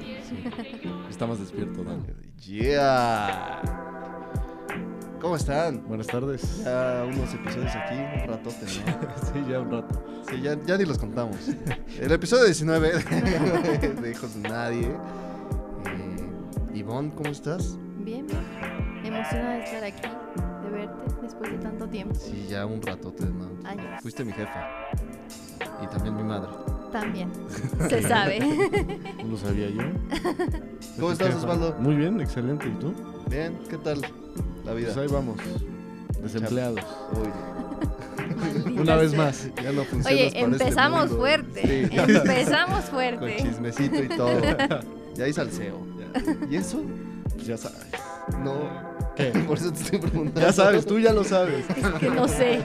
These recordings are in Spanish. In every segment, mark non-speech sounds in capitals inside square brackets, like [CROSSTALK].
¿eh? Sí. Está más despierto, Dani. Yeah. ¿Cómo están? Buenas tardes. Ya unos episodios aquí, un ratote, ¿no? [LAUGHS] sí, ya un rato. Sí, ya, ya ni los contamos. El episodio 19 de, [LAUGHS] de Hijos de Nadie. Eh, Ivonne, ¿cómo estás? Bien, bien. Emocionada de estar aquí, de verte después de tanto tiempo. Sí, ya un ratote, ¿no? Años. Fuiste mi jefa. Y también mi madre. También. [LAUGHS] Se sabe. [LAUGHS] No lo sabía yo. ¿Cómo estás. Osvaldo? Muy bien, excelente. ¿Y tú? Bien, ¿qué tal la vida? Pues ahí vamos. Desempleados. Uy, Una vez más. ya no funcionas Oye, este empezamos fuerte. Sí. [LAUGHS] Empezamos Con fuerte. chismecito y todo. Ya hay salseo. ¿Y eso? Pues ya sabes. No. ¿Qué? Por eso te estoy preguntando. Ya sabes, tú ya lo sabes. Es que no sé.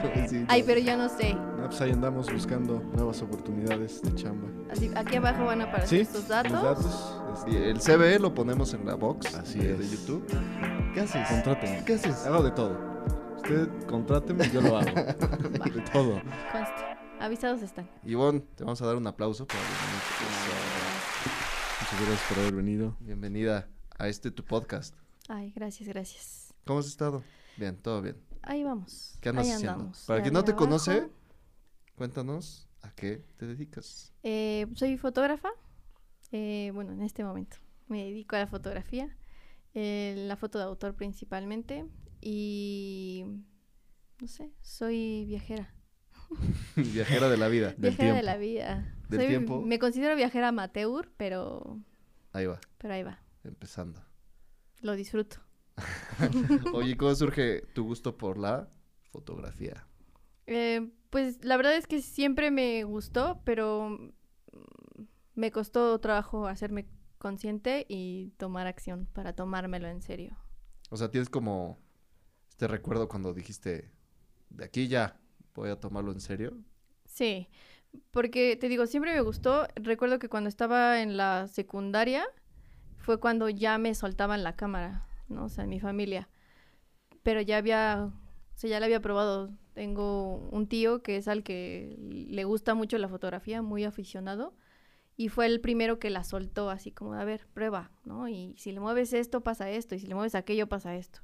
Ay, pero yo no sé. Ah, pues ahí andamos buscando nuevas oportunidades de chamba. Así, aquí abajo van a aparecer Sí, estos Los datos. datos. Y el CBE lo ponemos en la box Así de, es. de YouTube. ¿Qué haces? Contráteme. ¿Qué haces? Hago de todo. Usted contráteme, yo lo hago. [LAUGHS] De todo. Conste. Avisados están. Ivonne, te vamos a dar un aplauso para Muchas gracias por haber venido. Bienvenida a este tu podcast. Ay, gracias, gracias. ¿Cómo has estado? Bien, todo bien. Ahí vamos. ¿Qué andas Ahí haciendo? andamos. Para quien no te abajo. conoce, cuéntanos a qué te dedicas. Eh, soy fotógrafa. eh, bueno, en este momento me dedico a la fotografía, eh, la foto de autor principalmente y no sé, soy viajera, [LAUGHS] Viajera de la vida. Del viajera de la vida. Del Soy- tiempo. Me considero viajera amateur, pero Ahí va, pero ahí va, empezando. lo disfruto. [LAUGHS] Oye, ¿cómo surge tu gusto por la fotografía? Eh, pues la verdad es que siempre me gustó, pero mm, me costó trabajo hacerme consciente y tomar acción para tomármelo en serio. O sea, tienes como este recuerdo cuando dijiste, de aquí ya, voy a tomarlo en serio. Sí, porque te digo, siempre me gustó. Recuerdo que cuando estaba en la secundaria fue cuando ya me soltaban la cámara, ¿no? O sea, en mi familia. Pero ya había, o sea, ya la había probado. Tengo un tío que es al que le gusta mucho la fotografía, muy aficionado. Y fue el primero que la soltó, así como, a ver, prueba, ¿no? Y si le mueves esto, pasa esto. Y si le mueves aquello, pasa esto.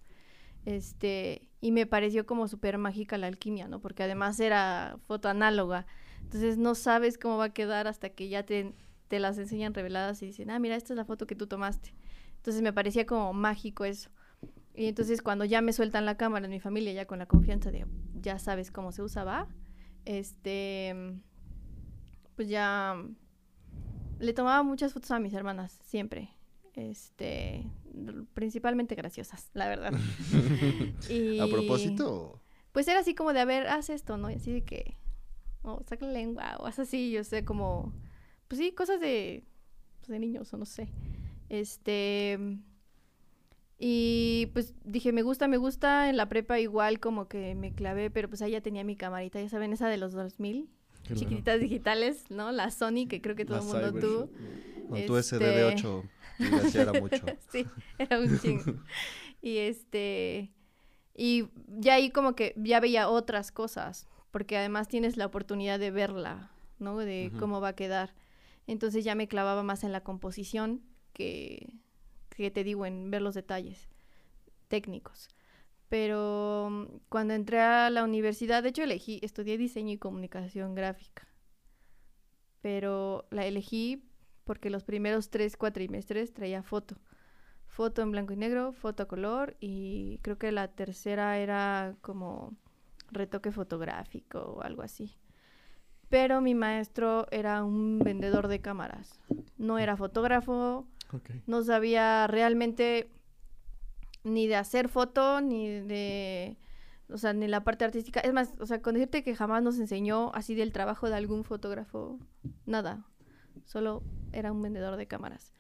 Este, y me pareció como súper mágica la alquimia, ¿no? Porque además era foto análoga. Entonces no sabes cómo va a quedar hasta que ya te, te las enseñan reveladas y dicen, ah, mira, esta es la foto que tú tomaste. Entonces me parecía como mágico eso. Y entonces cuando ya me sueltan la cámara en mi familia, ya con la confianza de, ya sabes cómo se usa, va, este, pues ya le tomaba muchas fotos a mis hermanas, siempre. Este, principalmente graciosas, la verdad. [LAUGHS] Y- ¿A propósito? pues era así como de, a ver, haz esto, ¿no? Y así de que, o saca la lengua, o haz así, yo sé, como, pues sí, cosas de, pues, de niños, o no sé. Este, y pues dije, me gusta, me gusta, en la prepa igual como que me clavé, pero pues ahí ya tenía mi camarita, ya saben, esa de los 2000, Claro. chiquititas digitales, ¿no? La Sony, que creo que todo La el mundo Cyber tuvo. Con tu Este- SDD8, digas, ya era mucho. [LAUGHS] sí, era un chingo. [LAUGHS] y este. Y ya ahí como que ya veía otras cosas, porque además tienes la oportunidad de verla, ¿no? De cómo va a quedar. Entonces ya me clavaba más en la composición que, que te digo, en ver los detalles técnicos. Pero mm, cuando entré a la universidad, de hecho elegí, estudié diseño y comunicación gráfica. Pero la elegí porque los primeros tres cuatrimestres traía foto. Foto en blanco y negro, foto a color y creo que la tercera era como retoque fotográfico o algo así. Pero mi maestro era un vendedor de cámaras. No era fotógrafo, No sabía realmente ni de hacer foto, ni de, o sea, ni la parte artística. Es más, o sea, con decirte que jamás nos enseñó así del trabajo de algún fotógrafo, nada. Solo era un vendedor de cámaras.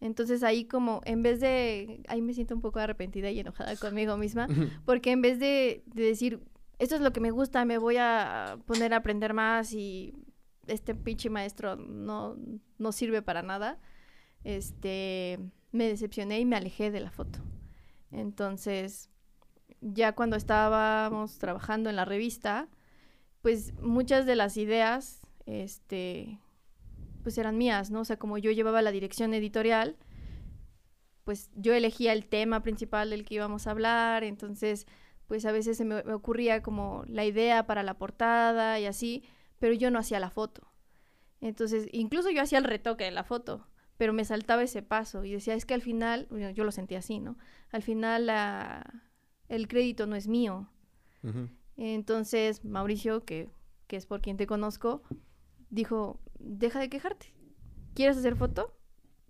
Entonces ahí como, en vez de, ahí me siento un poco arrepentida y enojada conmigo misma, [LAUGHS] porque en vez de, de decir, esto es lo que me gusta, me voy a poner a aprender más y este pinche maestro no, no sirve para nada, este, me decepcioné y me alejé de la foto. Entonces, ya cuando estábamos trabajando en la revista, pues muchas de las ideas, este, pues eran mías, ¿no? O sea, como yo llevaba la dirección editorial, pues yo elegía el tema principal del que íbamos a hablar, entonces pues a veces se me, me ocurría como la idea para la portada y así, pero yo no hacía la foto. Entonces, incluso yo hacía el retoque de la foto, pero me saltaba ese paso y decía, es que al final, bueno, yo lo sentía así, ¿no? Al final la, el crédito no es mío. Entonces, Mauricio, que, que es por quien te conozco, dijo, deja de quejarte. ¿Quieres hacer foto?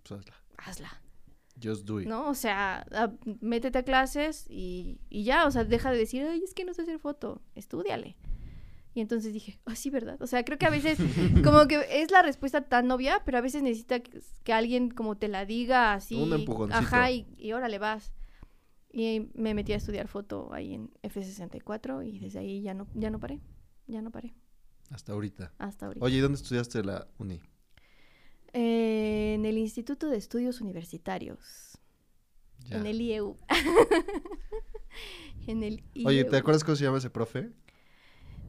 Pues hazla. Hazla. Just do it. ¿No? O sea, a- métete a clases y, y ya, o sea, deja de decir, ay, es que no sé hacer foto, estúdiale. Y entonces dije, ah, sí, ¿verdad? O sea, creo que a veces, como que es la respuesta tan obvia, pero a veces necesita que, que alguien como te la diga así. Un empujoncito. Ajá, y, y órale, vas. Y me metí a estudiar foto ahí en F64 y desde ahí ya no, ya no paré, ya no paré, Hasta ahorita. hasta ahorita. Oye, ¿y dónde estudiaste la uni? Eh, en el Instituto de Estudios Universitarios, Ya. en el IEU. [LAUGHS] en el IEU. Oye, ¿te acuerdas cómo se llama ese profe?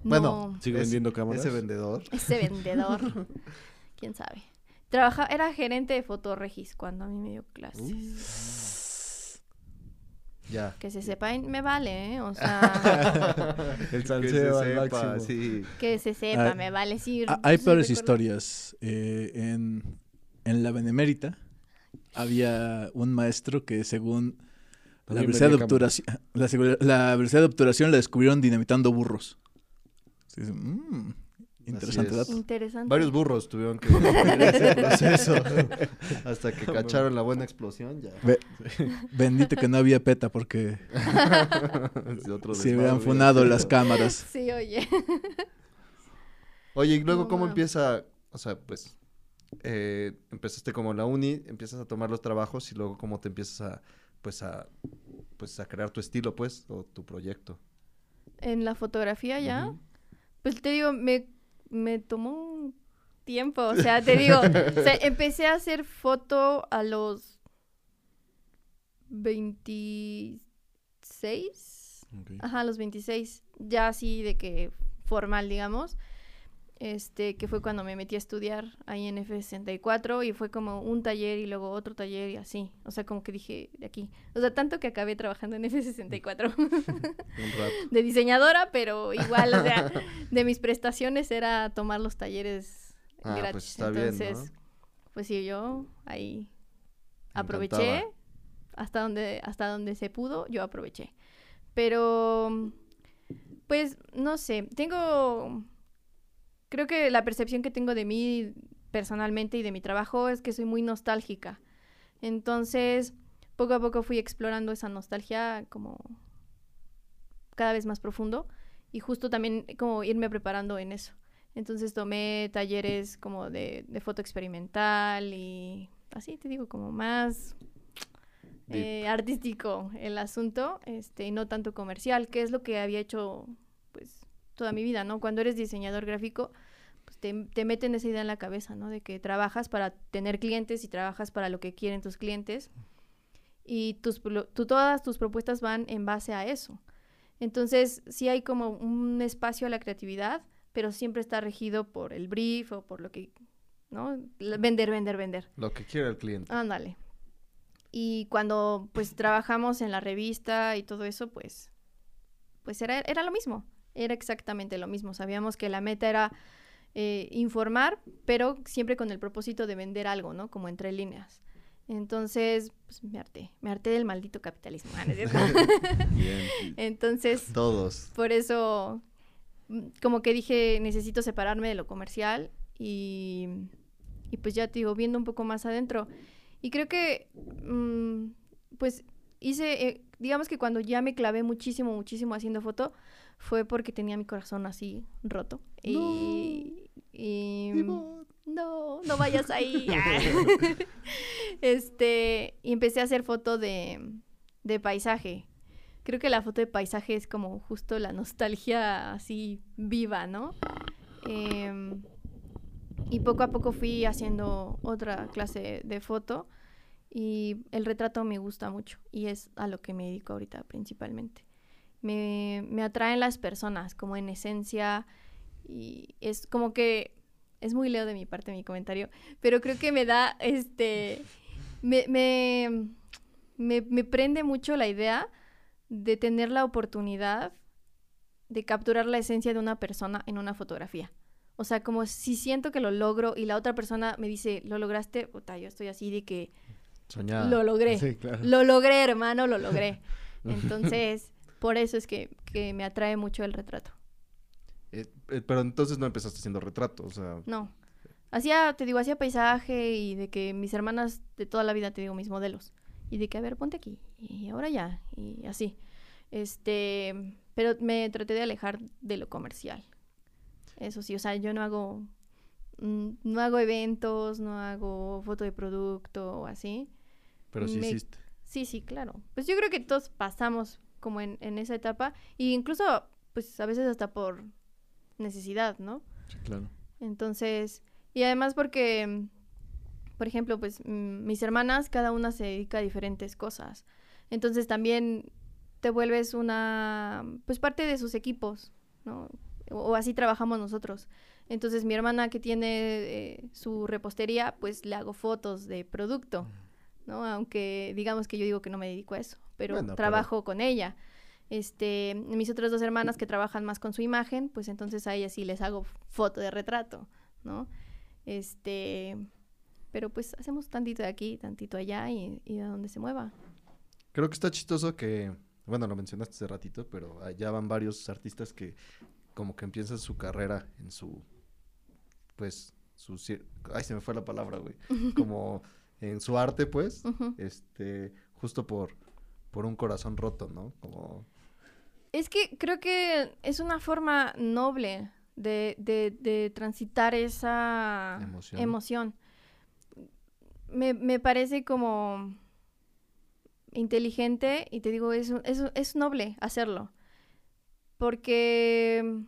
Bueno, No. Sigue Es- vendiendo cámaras. Ese vendedor. [LAUGHS] Ese vendedor. [LAUGHS] ¿Quién sabe? Trabaja, era gerente de Fotoregis cuando a mí me dio clases. Ya. Que se sepa, me vale, ¿eh? O sea, [LAUGHS] El Que salseo se al sepa, máximo. sí. que se sepa, Ah, me vale. Sí, Ah, Hay sí peores historias. Eh, en, en la Benemérita había un maestro que según la de obturación, la, velocidad de obturación la descubrieron dinamitando burros. Sí, sí, mm, interesante es. dato. Interesante. Varios burros tuvieron que [LAUGHS] ese proceso. [LAUGHS] Hasta que cacharon la buena explosión, ya. Be- bendito que no había peta porque desmadre, hubieran hubiera funado las cámaras. Sí, oye. Oye, y luego, No, ¿cómo empieza? O sea, pues, eh, empezaste como en la uni, empiezas a tomar los trabajos y luego cómo te empiezas a, pues, a, pues, a crear tu estilo, pues, o tu proyecto. En la fotografía ya. Pues te digo, me, me tomó un tiempo. O sea, te digo, [LAUGHS] o sea, empecé a hacer foto a los 26. Ok. Ajá, a los 26. Ya así de que formal, digamos. Este, que fue cuando me metí a estudiar ahí en F64 y fue como un taller y luego otro taller y así. O sea, como que dije de aquí. O sea, tanto que acabé trabajando en F64 Un rato. de diseñadora, pero igual, o sea, de mis prestaciones era tomar los talleres Ah, gratis. pues está bien, Entonces, ¿no? pues sí, yo ahí aproveché encantaba. hasta donde hasta donde se pudo, yo aproveché. Pero pues no sé, tengo creo que la percepción que tengo de mí personalmente y de mi trabajo es que soy muy nostálgica. Entonces, poco a poco fui explorando esa nostalgia como cada vez más profundo y justo también como irme preparando en eso. Entonces tomé talleres como de, de foto experimental y así te digo, como más eh, artístico el asunto, este, y no tanto comercial, que es lo que había hecho pues toda mi vida, ¿no? Cuando eres diseñador gráfico, pues te, te meten esa idea en la cabeza, ¿no? De que trabajas para tener clientes y trabajas para lo que quieren tus clientes y tus, tú, todas tus propuestas van en base a eso. Entonces, sí hay como un espacio a la creatividad, pero siempre está regido por el brief o por lo que, ¿no? Vender, vender, vender. Lo que quiere el cliente. Ándale. Y cuando pues trabajamos en la revista y todo eso, pues, pues era, era lo mismo. Era exactamente lo mismo. Sabíamos que la meta era eh, informar, pero siempre con el propósito de vender algo, ¿no? Como entre líneas. Entonces, pues me harté. Me harté del maldito capitalismo. Ah. [LAUGHS] [LAUGHS] Entonces, Todos. por eso, mm, como que dije, necesito separarme de lo comercial y, y pues ya te digo, viendo un poco más adentro. Y creo que, mm, pues hice, eh, digamos que cuando ya me clavé muchísimo, muchísimo haciendo foto, fue porque tenía mi corazón así roto. Y, y- no, no vayas ahí. [LAUGHS] [LAUGHS] este, y empecé a hacer foto de, de paisaje. Creo que la foto de paisaje es como justo la nostalgia así viva, ¿no? Em, y poco a poco fui haciendo otra clase de foto y el retrato me gusta mucho y es a lo que me dedico ahorita principalmente. Me, me atraen las personas como en esencia y es como que es muy leo de mi parte mi comentario, pero creo que me da, este, me, me, me, me prende mucho la idea de tener la oportunidad de capturar la esencia de una persona en una fotografía. O sea, como si siento que lo logro y la otra persona me dice, lo lograste, puta, yo estoy así de que Soñada. lo logré. Sí, claro. Lo logré, hermano, lo logré. [LAUGHS] Entonces, por eso es que, que me atrae mucho el retrato. Eh, eh, pero entonces no empezaste haciendo retrato, o sea... No. Hacía, te digo, hacía paisaje y de que mis hermanas de toda la vida, te digo, mis modelos. Y de que, a ver, ponte aquí. Y ahora ya. Y así. Este, pero me traté de alejar de lo comercial. Eso sí, o sea, yo no hago, mm, no hago eventos, no hago foto de producto o así. Pero sí Me- hiciste. Sí, sí, claro. Pues yo creo que todos pasamos como en, en esa etapa. Y incluso, pues a veces hasta por necesidad, ¿no? Sí, claro. Entonces, y además porque, por ejemplo, pues mis hermanas, cada una se dedica a diferentes cosas. Entonces también te vuelves una, pues parte de sus equipos, ¿no? O, o así trabajamos nosotros. Entonces mi hermana que tiene eh, su repostería, pues le hago fotos de producto, ¿no? Aunque digamos que yo digo que no me dedico a eso, pero Bueno, pero- trabajo con ella. Este, mis otras dos hermanas que trabajan más con su imagen, pues entonces a ellas sí les hago foto de retrato, ¿no? Este, pero pues hacemos tantito de aquí, tantito allá y, y a donde se mueva. Creo que está chistoso que, bueno, lo mencionaste hace ratito, pero allá van varios artistas que como que empiezan su carrera en su, pues, su, ay, se me fue la palabra, güey, [LAUGHS] como en su arte, pues, este, justo por, por un corazón roto, ¿no? Como, Es que creo que es una forma noble de, de- de transitar esa Emoción. emoción. Me, me parece como inteligente y te digo, es, es, es noble hacerlo. Porque,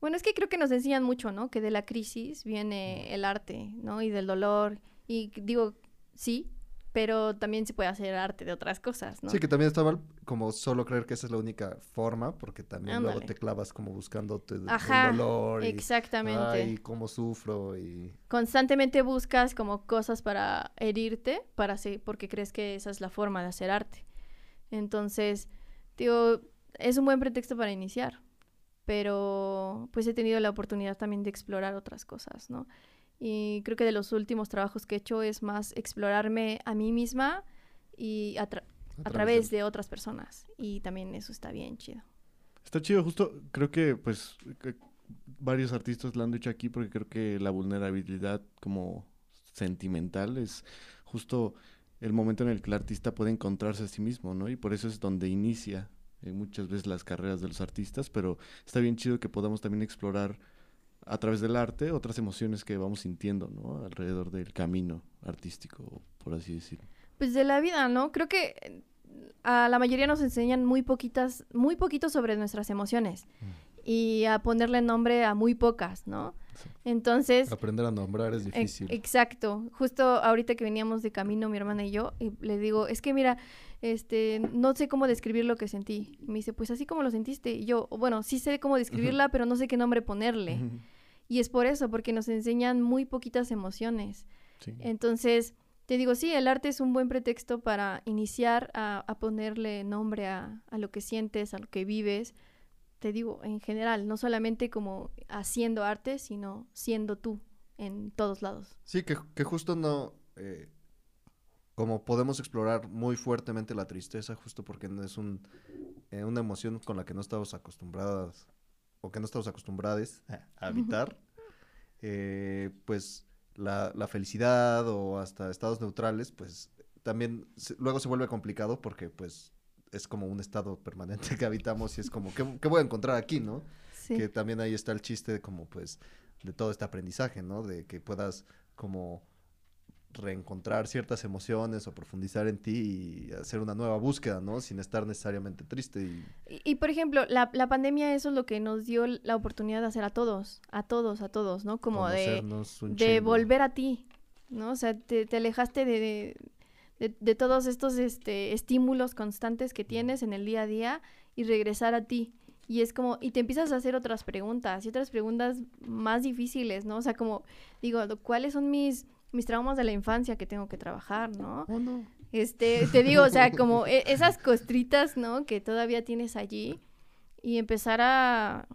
bueno, es que creo que nos enseñan mucho, ¿no? Que de la crisis viene el arte, ¿no? Y del dolor. Y digo, sí, pero también se puede hacer arte de otras cosas, ¿no? sí, que también está mal como solo creer que esa es la única forma, porque también luego te clavas como buscando tu, el Ajá, dolor y, Exactamente. ay, cómo sufro y... constantemente buscas como cosas para herirte, para se- porque crees que esa es la forma de hacer arte. Entonces, digo, es un buen pretexto para iniciar, pero pues he tenido la oportunidad también de explorar otras cosas, ¿no? Y creo que de los últimos trabajos que he hecho es más explorarme a mí misma y a, tra- a través de otras personas. Y también eso está bien chido. Está chido, justo creo que pues que varios artistas lo han dicho aquí porque creo que la vulnerabilidad como sentimental es justo el momento en el que el artista puede encontrarse a sí mismo, ¿no? Y por eso es donde inicia eh, muchas veces las carreras de los artistas, pero está bien chido que podamos también explorar a través del arte otras emociones que vamos sintiendo, ¿no? Alrededor del camino artístico, por así decirlo. Pues de la vida, ¿no? Creo que eh, a la mayoría nos enseñan muy poquitas, muy poquito sobre nuestras emociones y a ponerle nombre a muy pocas, ¿no? Entonces, Aprender a nombrar es difícil. exacto. Justo ahorita que veníamos de camino mi hermana y yo, y le digo, es que mira, este, no sé cómo describir lo que sentí. Y me dice, pues así como lo sentiste. Y yo, bueno, sí sé cómo describirla, pero no sé qué nombre ponerle. Y es por eso, porque nos enseñan muy poquitas emociones. Sí. Entonces, te digo, sí, el arte es un buen pretexto para iniciar a, a ponerle nombre a, a lo que sientes, a lo que vives. Te digo, en general, no solamente como haciendo arte, sino siendo tú en todos lados. Sí, que, que justo no, eh, como podemos explorar muy fuertemente la tristeza, justo porque no es un, eh, una emoción con la que no estamos acostumbradas o que no estamos acostumbrados a habitar, eh, pues la, la felicidad o hasta estados neutrales, pues también se- luego se vuelve complicado porque pues es como un estado permanente [LAUGHS] que habitamos y es como, ¿qué, qué voy a encontrar aquí, no? Sí. que también ahí está el chiste de como pues de todo este aprendizaje, ¿no? De que puedas como reencontrar ciertas emociones o profundizar en ti y hacer una nueva búsqueda, ¿no? Sin estar necesariamente triste y Y, y, por ejemplo, la, la pandemia eso es lo que nos dio la oportunidad de hacer a todos, a todos, a todos, ¿no? Como de, de volver a ti, ¿no? O sea, te, te alejaste de, de, de- de todos estos este, estímulos constantes que tienes en el día a día y regresar a ti. Y es como, y te empiezas a hacer otras preguntas y otras preguntas más difíciles, ¿no? O sea, como, digo, ¿cuáles son mis, mis traumas de la infancia que tengo que trabajar, ¿no? Oh, no. Este, te digo, o sea, como [LAUGHS] e- esas costritas, ¿no? Que todavía tienes allí y empezar a,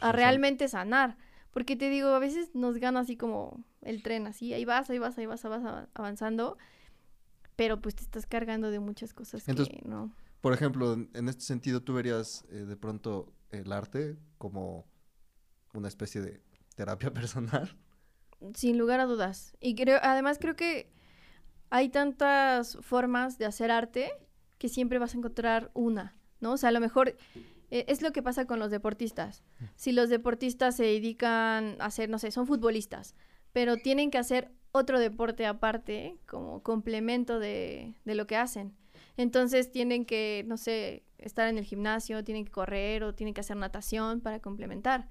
a realmente sanar. Porque te digo, a veces nos gana así como el tren, así, ahí vas, ahí vas, ahí vas, ahí vas ava- avanzando, pero pues te estás cargando de muchas cosas Entonces, que no. Por ejemplo, en, en este sentido, ¿tú verías eh, de pronto el arte como una especie de terapia [LAUGHS] personal? Sin lugar a dudas. Y creo, además creo que hay tantas formas de hacer arte que siempre vas a encontrar una, ¿no? O sea, a lo mejor eh, es lo que pasa con los deportistas. Si los deportistas se dedican a hacer, no sé, son futbolistas, pero tienen que hacer otro deporte aparte como complemento de, de lo que hacen. Entonces tienen que, no sé, estar en el gimnasio, tienen que correr o tienen que hacer natación para complementar.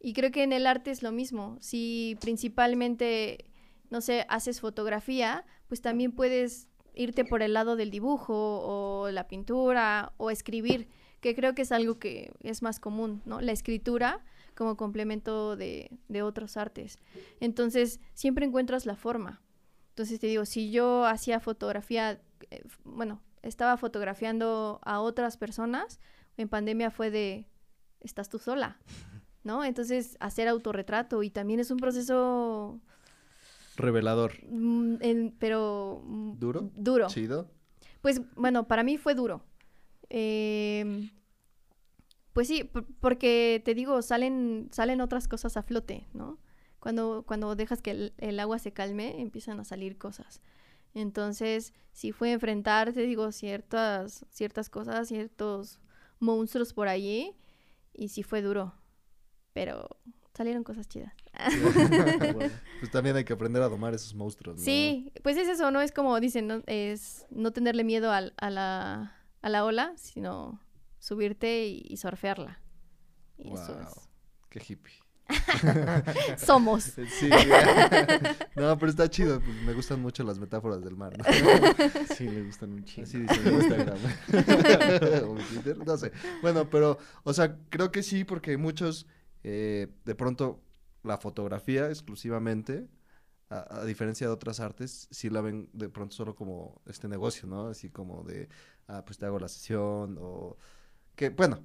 Y creo que en el arte es lo mismo. Si principalmente, no sé, haces fotografía, pues también puedes irte por el lado del dibujo o la pintura o escribir, que creo que es algo que es más común, ¿no? La escritura como complemento de, de otros artes. Entonces, siempre encuentras la forma. Entonces, te digo, si yo hacía fotografía, eh, bueno, estaba fotografiando a otras personas, en pandemia fue de, estás tú sola, [LAUGHS] ¿no? Entonces, hacer autorretrato y también es un proceso, Revelador. mm, en- pero... mm, ¿Duro? Duro. Chido. Pues bueno, para mí fue duro. Em, pues sí, por- porque te digo, salen, salen otras cosas a flote, ¿no? Cuando, cuando dejas que el, el agua se calme, empiezan a salir cosas. Entonces, sí fue enfrentar, te digo, ciertas, ciertas cosas, ciertos monstruos por allí, y sí fue duro. Pero salieron cosas chidas. [LAUGHS] Bueno, [LAUGHS] pues también hay que aprender a domar esos monstruos, ¿no? Sí, pues es eso, ¿no? Es como dicen, ¿no? Es no tenerle miedo al- a, la, a la ola, sino subirte y, y surfearla. Y eso Wow. es. Qué hippie. [LAUGHS] Somos. [LAUGHS] Sí. no, pero está chido. pues, me gustan mucho las metáforas del mar. ¿no? [LAUGHS] Sí, le gustan un chingo. Así dice en Instagram. o en Twitter, no sé. Bueno, pero, o sea, creo que sí, porque muchos, eh, de pronto, la fotografía exclusivamente, a, a diferencia de otras artes, sí la ven de pronto solo como este negocio, ¿no? Así como de, ah, pues te hago la sesión, o que, bueno,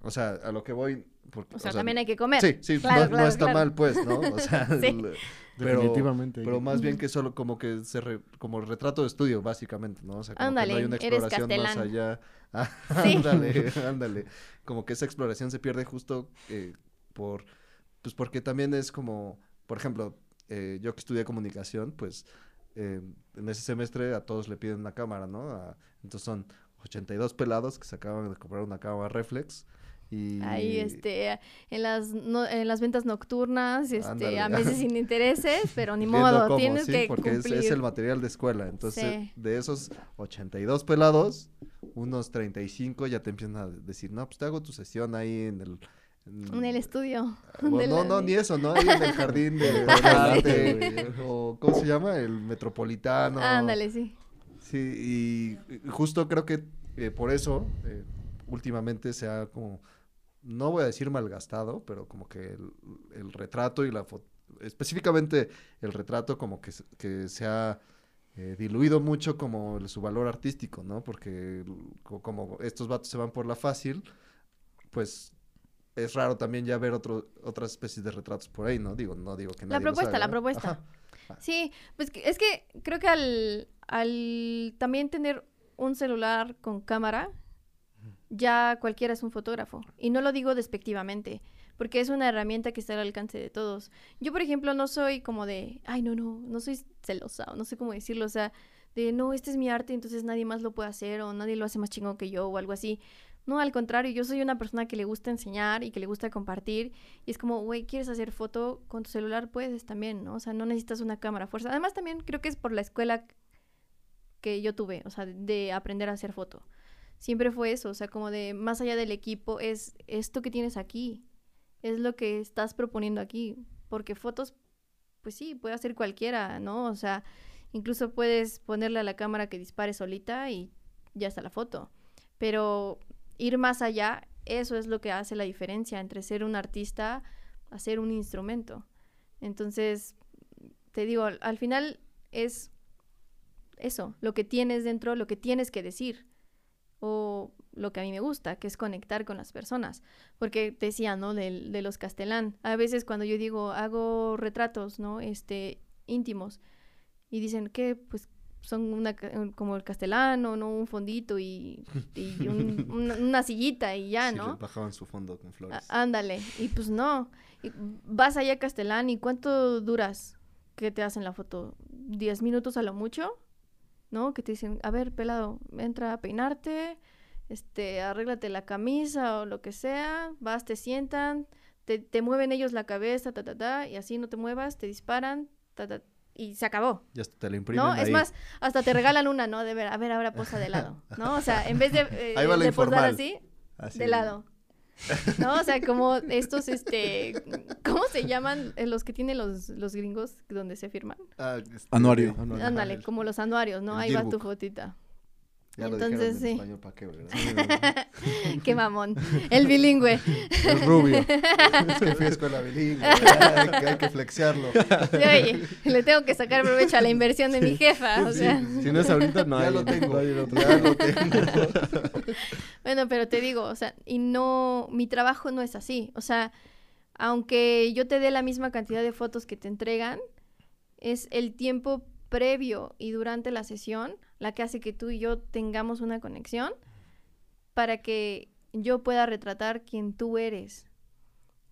o sea, a lo que voy... Porque, O sea, también hay que comer. Sí, sí, Claro, no, está claro. mal, pues, ¿no? [LAUGHS] O sea, Sí. el- pero, Definitivamente. pero más bien que solo como que se re- como retrato de estudio, básicamente, ¿no? O sea, como que no hay una exploración más allá. [LAUGHS] Ah, Sí. ándale, ándale. Como que esa exploración se pierde justo eh, por, pues porque también es como, por ejemplo, eh, yo que estudié comunicación, pues eh, en ese semestre a todos le piden una cámara, ¿no? A- entonces son 82 pelados que se acaban de comprar una cámara reflex. Y... Ahí, este, en las, no- en las ventas nocturnas, este, Ándale. a meses sin [LAUGHS] intereses, pero ni modo, cómo, tienes sí, que porque es, cumplir. es el material de escuela. Entonces, Sí. de esos 82 pelados, unos 35 ya te empiezan a decir, no, pues te hago tu sesión ahí en el... En el estudio. Bueno, de no, no, ni eso, ¿no? Ahí en el jardín de, [LAUGHS] Arte, o ¿cómo se llama? El metropolitano. Ándale, sí. Sí, y justo creo que eh, por eso eh, últimamente se ha como, no voy a decir malgastado, pero como que el, el retrato y la foto, específicamente el retrato como que, se- que se ha eh, diluido mucho como el- su valor artístico, ¿no? Porque como estos vatos se van por la fácil, pues es raro también ya ver otro, otras especies de retratos por ahí, ¿no? Digo, no digo que La nadie los propuesta, la propuesta. Ajá. Sí, pues es que creo que al, al también tener un celular con cámara, ya cualquiera es un fotógrafo. Y no lo digo despectivamente, porque es una herramienta que está al alcance de todos. Yo, por ejemplo, no soy como de, ay, no, no, no soy celosa, o no sé cómo decirlo, o sea, de, no, este es mi arte, entonces nadie más lo puede hacer, o nadie lo hace más chingón que yo, o algo así. No, al contrario, yo soy una persona que le gusta enseñar y que le gusta compartir. Y es como, güey, ¿quieres hacer foto con tu celular? Puedes también, ¿no? O sea, no necesitas una cámara fuerza. Además, también creo que es por la escuela que yo tuve, o sea, de aprender a hacer foto. Siempre fue eso, o sea, como de más allá del equipo, es esto que tienes aquí, es lo que estás proponiendo aquí. Porque fotos, pues sí, puede hacer cualquiera, ¿no? O sea, incluso puedes ponerle a la cámara que dispare solita y ya está la foto. Pero ir más allá eso es lo que hace la diferencia entre ser un artista a ser un instrumento. Entonces, te digo, al, al final es eso, lo que tienes dentro, lo que tienes que decir. O lo que a mí me gusta, que es conectar con las personas. Porque te decía, ¿no? De, de los castelán. A veces cuando yo digo, hago retratos, ¿no? Este, íntimos. Y dicen que, pues, son una, como el castelano, ¿no? Un fondito y, [LAUGHS] y un- una, una sillita y ya, Sí, ¿no? bajaban su fondo con flores. Á- ándale. Y pues no. Y vas allá a Castelán y ¿cuánto duras que te hacen la foto? ¿Diez minutos a lo mucho? ¿No? Que te dicen, a ver, pelado, entra a peinarte, este, arréglate la camisa o lo que sea, vas, te sientan, te, te mueven ellos la cabeza, ta, ta, ta, y así no te muevas, te disparan, ta, ta, y se acabó. Ya hasta te la imprimen ¿No? Es más, hasta te [LAUGHS] regalan una, ¿no? De ver, a ver, ahora posa de lado, ¿no? O sea, en vez de, eh, Ahí va la de posar informal. así, Así de lado. ¿No? O sea, como estos, este, ¿cómo se llaman eh, los que tienen los, los gringos donde se firman? Ah, este, Anuario. Ándale, como los anuarios, ¿no? el Ahí va tu fotita. Ya lo Entonces, dijeron en sí. español, ¿para qué, verdad? [LAUGHS] Qué mamón. El bilingüe. El rubio. [LAUGHS] es que fui a escuela bilingüe, hay que, hay que flexearlo. Sí, oye, le tengo que sacar provecho a la inversión de mi jefa, o Sí, sea. Si no es ahorita, no ya hay. lo tengo, no otro ya lo tengo. [LAUGHS] Bueno, pero te digo, o sea, y no, mi trabajo no es así. O sea, aunque yo te dé la misma cantidad de fotos que te entregan, es el tiempo previo y durante la sesión la que hace que tú y yo tengamos una conexión para que yo pueda retratar quien tú eres.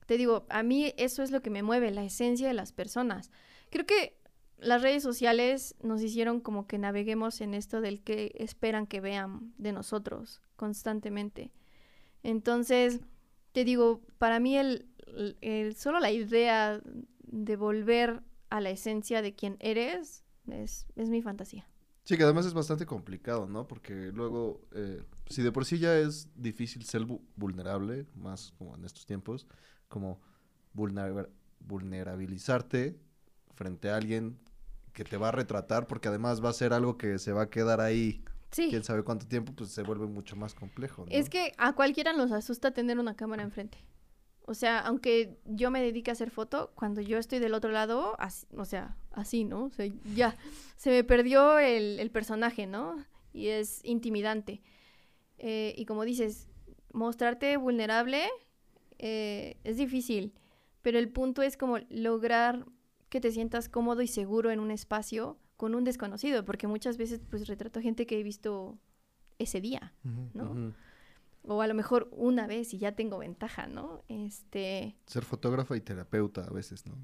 Te digo, a mí eso es lo que me mueve, la esencia de las personas. Creo que las redes sociales nos hicieron como que naveguemos en esto del que esperan que vean de nosotros constantemente. Entonces, te digo, para mí el, el- solo la idea de volver a la esencia de quien eres es, es mi fantasía. Sí, que además es bastante complicado, ¿no? Porque luego, eh, si de por sí ya es difícil ser vu- vulnerable, más como en estos tiempos, como vulner- vulnerabilizarte frente a alguien que te va a retratar, porque además va a ser algo que se va a quedar ahí Sí, quién sabe cuánto tiempo, pues se vuelve mucho más complejo, ¿no? es que a cualquiera nos asusta tener una cámara enfrente. O sea, aunque yo me dedique a hacer foto, cuando yo estoy del otro lado, así- o sea, así, ¿no? O sea, ya, se me perdió el, el personaje, ¿no? Y es intimidante. Eh, y como dices, mostrarte vulnerable eh, es difícil, pero el punto es como lograr que te sientas cómodo y seguro en un espacio con un desconocido, porque muchas veces pues retrato gente que he visto ese día, ¿no? O a lo mejor una vez y ya tengo ventaja, ¿no? Este, Ser fotógrafa y terapeuta a veces, ¿no?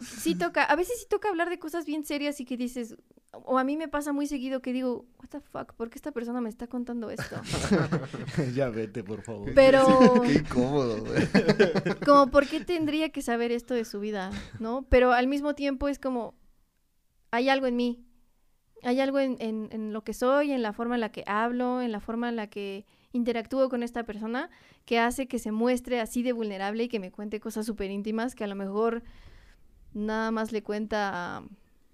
sí toca, a veces sí toca hablar de cosas bien serias y que dices, o a mí me pasa muy seguido que digo, what the fuck, ¿por qué esta persona me está contando esto? [LAUGHS] ya vete, por favor. Pero, [LAUGHS] Qué incómodo, güey. [LAUGHS] como, ¿por qué tendría que saber esto de su vida? ¿No? Pero al mismo tiempo es como, hay algo en mí, hay algo en, en, en lo que soy, en la forma en la que hablo, en la forma en la que interactúo con esta persona, que hace que se muestre así de vulnerable y que me cuente cosas súper íntimas que a lo mejor nada más le cuenta,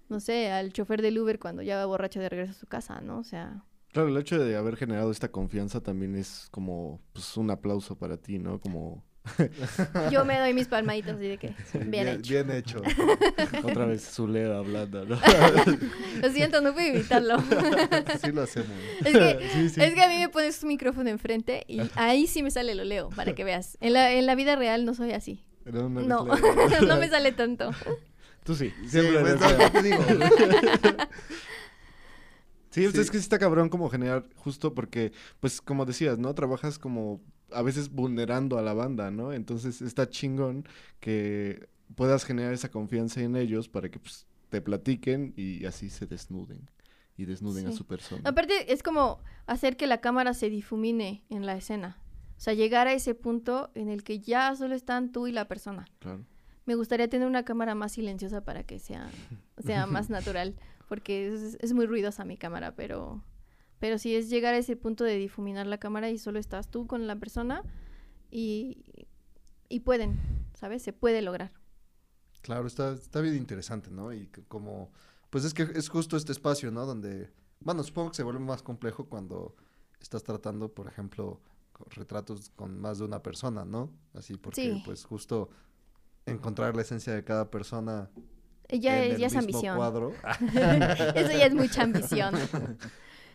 no sé, al chofer del Uber cuando ya va borracho de regreso a su casa, ¿no? O sea, Claro, el hecho de haber generado esta confianza también es como pues, un aplauso para ti, ¿no? Como [LAUGHS] yo me doy mis palmaditas y de que, bien hecho. Bien hecho. [LAUGHS] otra vez Zuleda hablando, ¿no? [LAUGHS] Lo siento, no puedo evitarlo. Sí lo hacemos. Es que, Sí, sí. es que a mí me pones un micrófono enfrente y ahí sí me sale lo leo, para que veas. En la, en la vida real no soy así. No, no, No, no, no me sale tanto. Tú sí, Sí, siempre pues, eres- ¿qué te digo? Sí, Sí. es que sí está cabrón como generar justo porque, pues como decías, ¿no? Trabajas como a veces vulnerando a la banda, ¿no? Entonces está chingón que puedas generar esa confianza en ellos para que pues, te platiquen y así se desnuden y desnuden a su persona. Aparte, es como hacer que la cámara se difumine en la escena. O sea, llegar a ese punto en el que ya solo están tú y la persona. Claro. Me gustaría tener una cámara más silenciosa para que sea, sea [LAUGHS] más natural, porque es, es muy ruidosa mi cámara, pero, pero sí es llegar a ese punto de difuminar la cámara y solo estás tú con la persona y, y pueden, ¿sabes? Se puede lograr. Claro, está, está bien interesante, ¿no? Y como, pues es que es justo este espacio, ¿no? Donde, bueno, supongo que se vuelve más complejo cuando estás tratando, por ejemplo, retratos con más de una persona, ¿no? Así porque Sí. pues justo encontrar la esencia de cada persona Ya, en el ya es mismo ambición. cuadro. [LAUGHS] Eso ya es mucha ambición.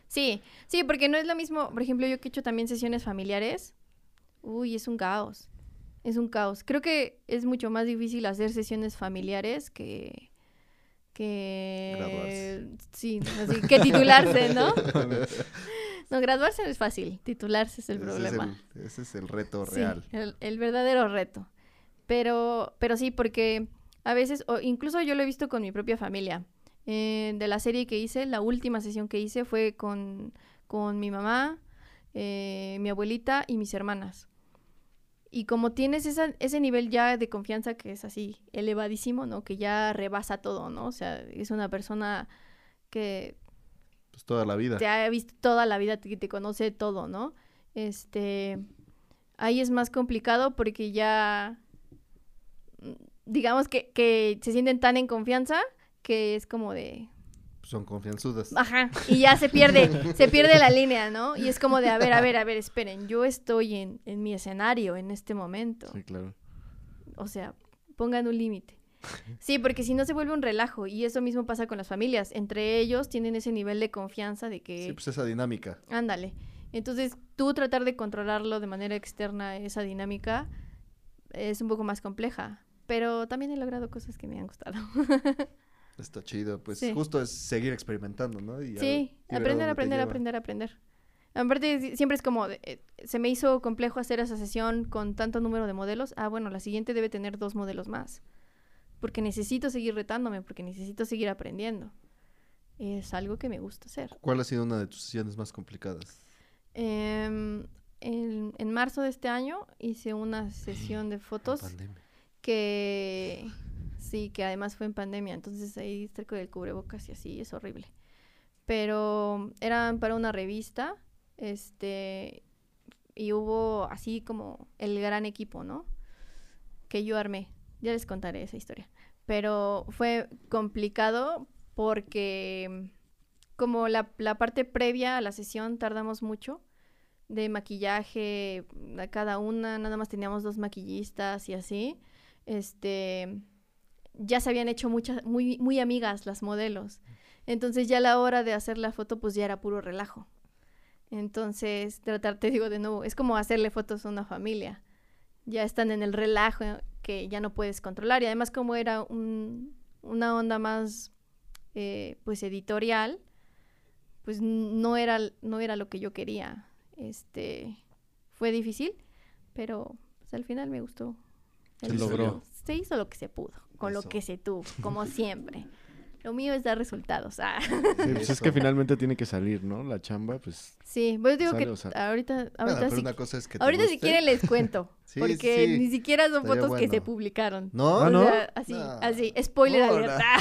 Sí, sí, porque no es lo mismo, por ejemplo, yo que he hecho también sesiones familiares, uy, es un caos, es un caos. Creo que es mucho más difícil hacer sesiones familiares que... que... Graduarse. Sí, así, que titularse, ¿no? [LAUGHS] No, graduarse no es fácil, titularse es el Ese problema. Es el, ese es el reto Sí, real. el, el verdadero reto. Pero, pero sí, porque a veces, o incluso yo lo he visto con mi propia familia. Eh, de la serie que hice, la última sesión que hice fue con, con mi mamá, eh, mi abuelita y mis hermanas. Y como tienes esa- ese nivel ya de confianza que es así elevadísimo, ¿no? Que ya rebasa todo, ¿no? O sea, es una persona que Pues toda la vida. te ha visto toda la vida, que te conoce todo, ¿no? Este, ahí es más complicado porque ya, digamos que, que se sienten tan en confianza que es como de, Son confianzudas. ajá, y ya se pierde, [LAUGHS] se pierde la línea, ¿no? Y es como de, a ver, a ver, a ver, esperen, yo estoy en, en mi escenario en este momento. Sí, claro. O sea, pongan un límite. Sí, porque si no se vuelve un relajo y eso mismo pasa con las familias. Entre ellos tienen ese nivel de confianza de que... Sí, pues esa dinámica. Ándale. Entonces, tú tratar de controlarlo de manera externa, esa dinámica, es un poco más compleja. Pero también he logrado cosas que me han gustado. [LAUGHS] [LAUGHS] Está chido. Pues Sí. justo es seguir experimentando, ¿no? Y a- sí, y aprender, aprender, aprender, aprender. Aparte, si- siempre es como, eh, se me hizo complejo hacer esa sesión con tanto número de modelos. Ah, bueno, la siguiente debe tener dos modelos más. Porque necesito seguir retándome, porque necesito seguir aprendiendo. Es algo que me gusta hacer. ¿Cuál ha sido una de tus sesiones más complicadas? Em, en, en marzo de este año hice una sesión de fotos Pandemia. Que sí, que además fue en pandemia, entonces ahí con el cubrebocas y así es horrible. Pero eran para una revista, este, y hubo así como el gran equipo, ¿no? Que yo armé. Ya les contaré esa historia. Pero fue complicado porque como la, la parte previa a la sesión tardamos mucho de maquillaje a cada una, nada más teníamos dos maquillistas y así. Este ya se habían hecho muchas muy muy amigas las modelos. Entonces ya a la hora de hacer la foto pues ya era puro relajo. Entonces, tratar, te digo de nuevo, es como hacerle fotos a una familia. Ya están en el relajo que ya no puedes controlar. Y además como era un- una onda más eh, pues editorial, pues no era, no era lo que yo quería. Este fue difícil, pero pues, al final me gustó. Se logró. Se hizo lo que se pudo, con Eso. lo que se tuvo, como siempre. Lo mío es dar resultados. ah. Sí, pues es que finalmente tiene que salir, ¿no? La chamba, pues Sí, pues digo Sale que o ahorita, ahorita sí. una cosa es que te Ahorita si quieren les cuento, [LAUGHS] Sí, porque sí. ni siquiera son Estaría fotos que se publicaron. ¿No? O ¿no? sea, así, No. así, spoiler No, no. Ah,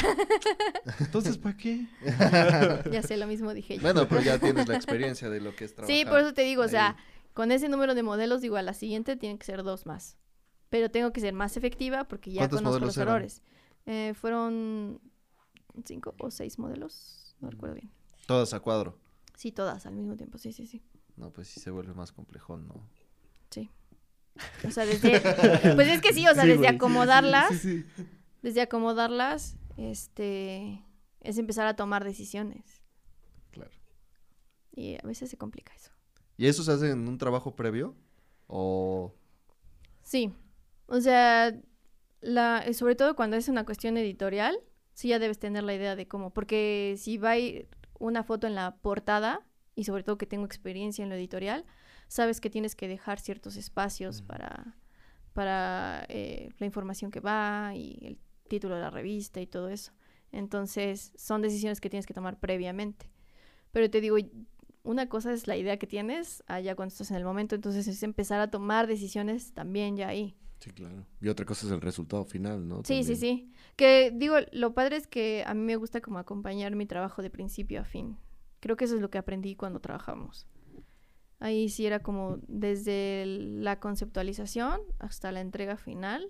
[LAUGHS] entonces ¿para qué? [LAUGHS] ya sé, lo mismo dije yo. Bueno, pero ya tienes la experiencia de lo que es trabajar. Sí, por eso te digo, o sea, con ese número de modelos, digo, a la siguiente tienen que ser dos más. Pero tengo que ser más efectiva porque ya ¿Cuántos conozco los errores. Eh, fueron cinco o seis modelos, no recuerdo bien. Todas a cuadro. Sí, todas al mismo tiempo, sí, sí, sí. No, pues sí se vuelve más complejo, ¿no? Sí. O sea, desde... [LAUGHS] Pues es que sí, o sea, Sí, desde güey, acomodarlas, sí, sí, sí. desde acomodarlas, este, es empezar a tomar decisiones. Claro. Y a veces se complica eso. ¿Y eso se hace en un trabajo previo? ¿O Sí, o sea, la, eh, sobre todo cuando es una cuestión editorial, sí ya debes tener la idea de cómo, porque si va a ir una foto en la portada, y sobre todo que tengo experiencia en lo editorial, sabes que tienes que dejar ciertos espacios para, para eh, la información que va y el título de la revista y todo eso. Entonces, son decisiones que tienes que tomar previamente. Pero te digo, una cosa es la idea que tienes allá cuando estás en el momento, entonces es empezar a tomar decisiones también ya ahí. Sí, claro. Y otra cosa es el resultado final, ¿no? Sí, sí, También. sí. Que digo, lo padre es que a mí me gusta como acompañar mi trabajo de principio a fin. Creo que eso es lo que aprendí cuando trabajamos. Ahí sí era como desde la conceptualización hasta la entrega final,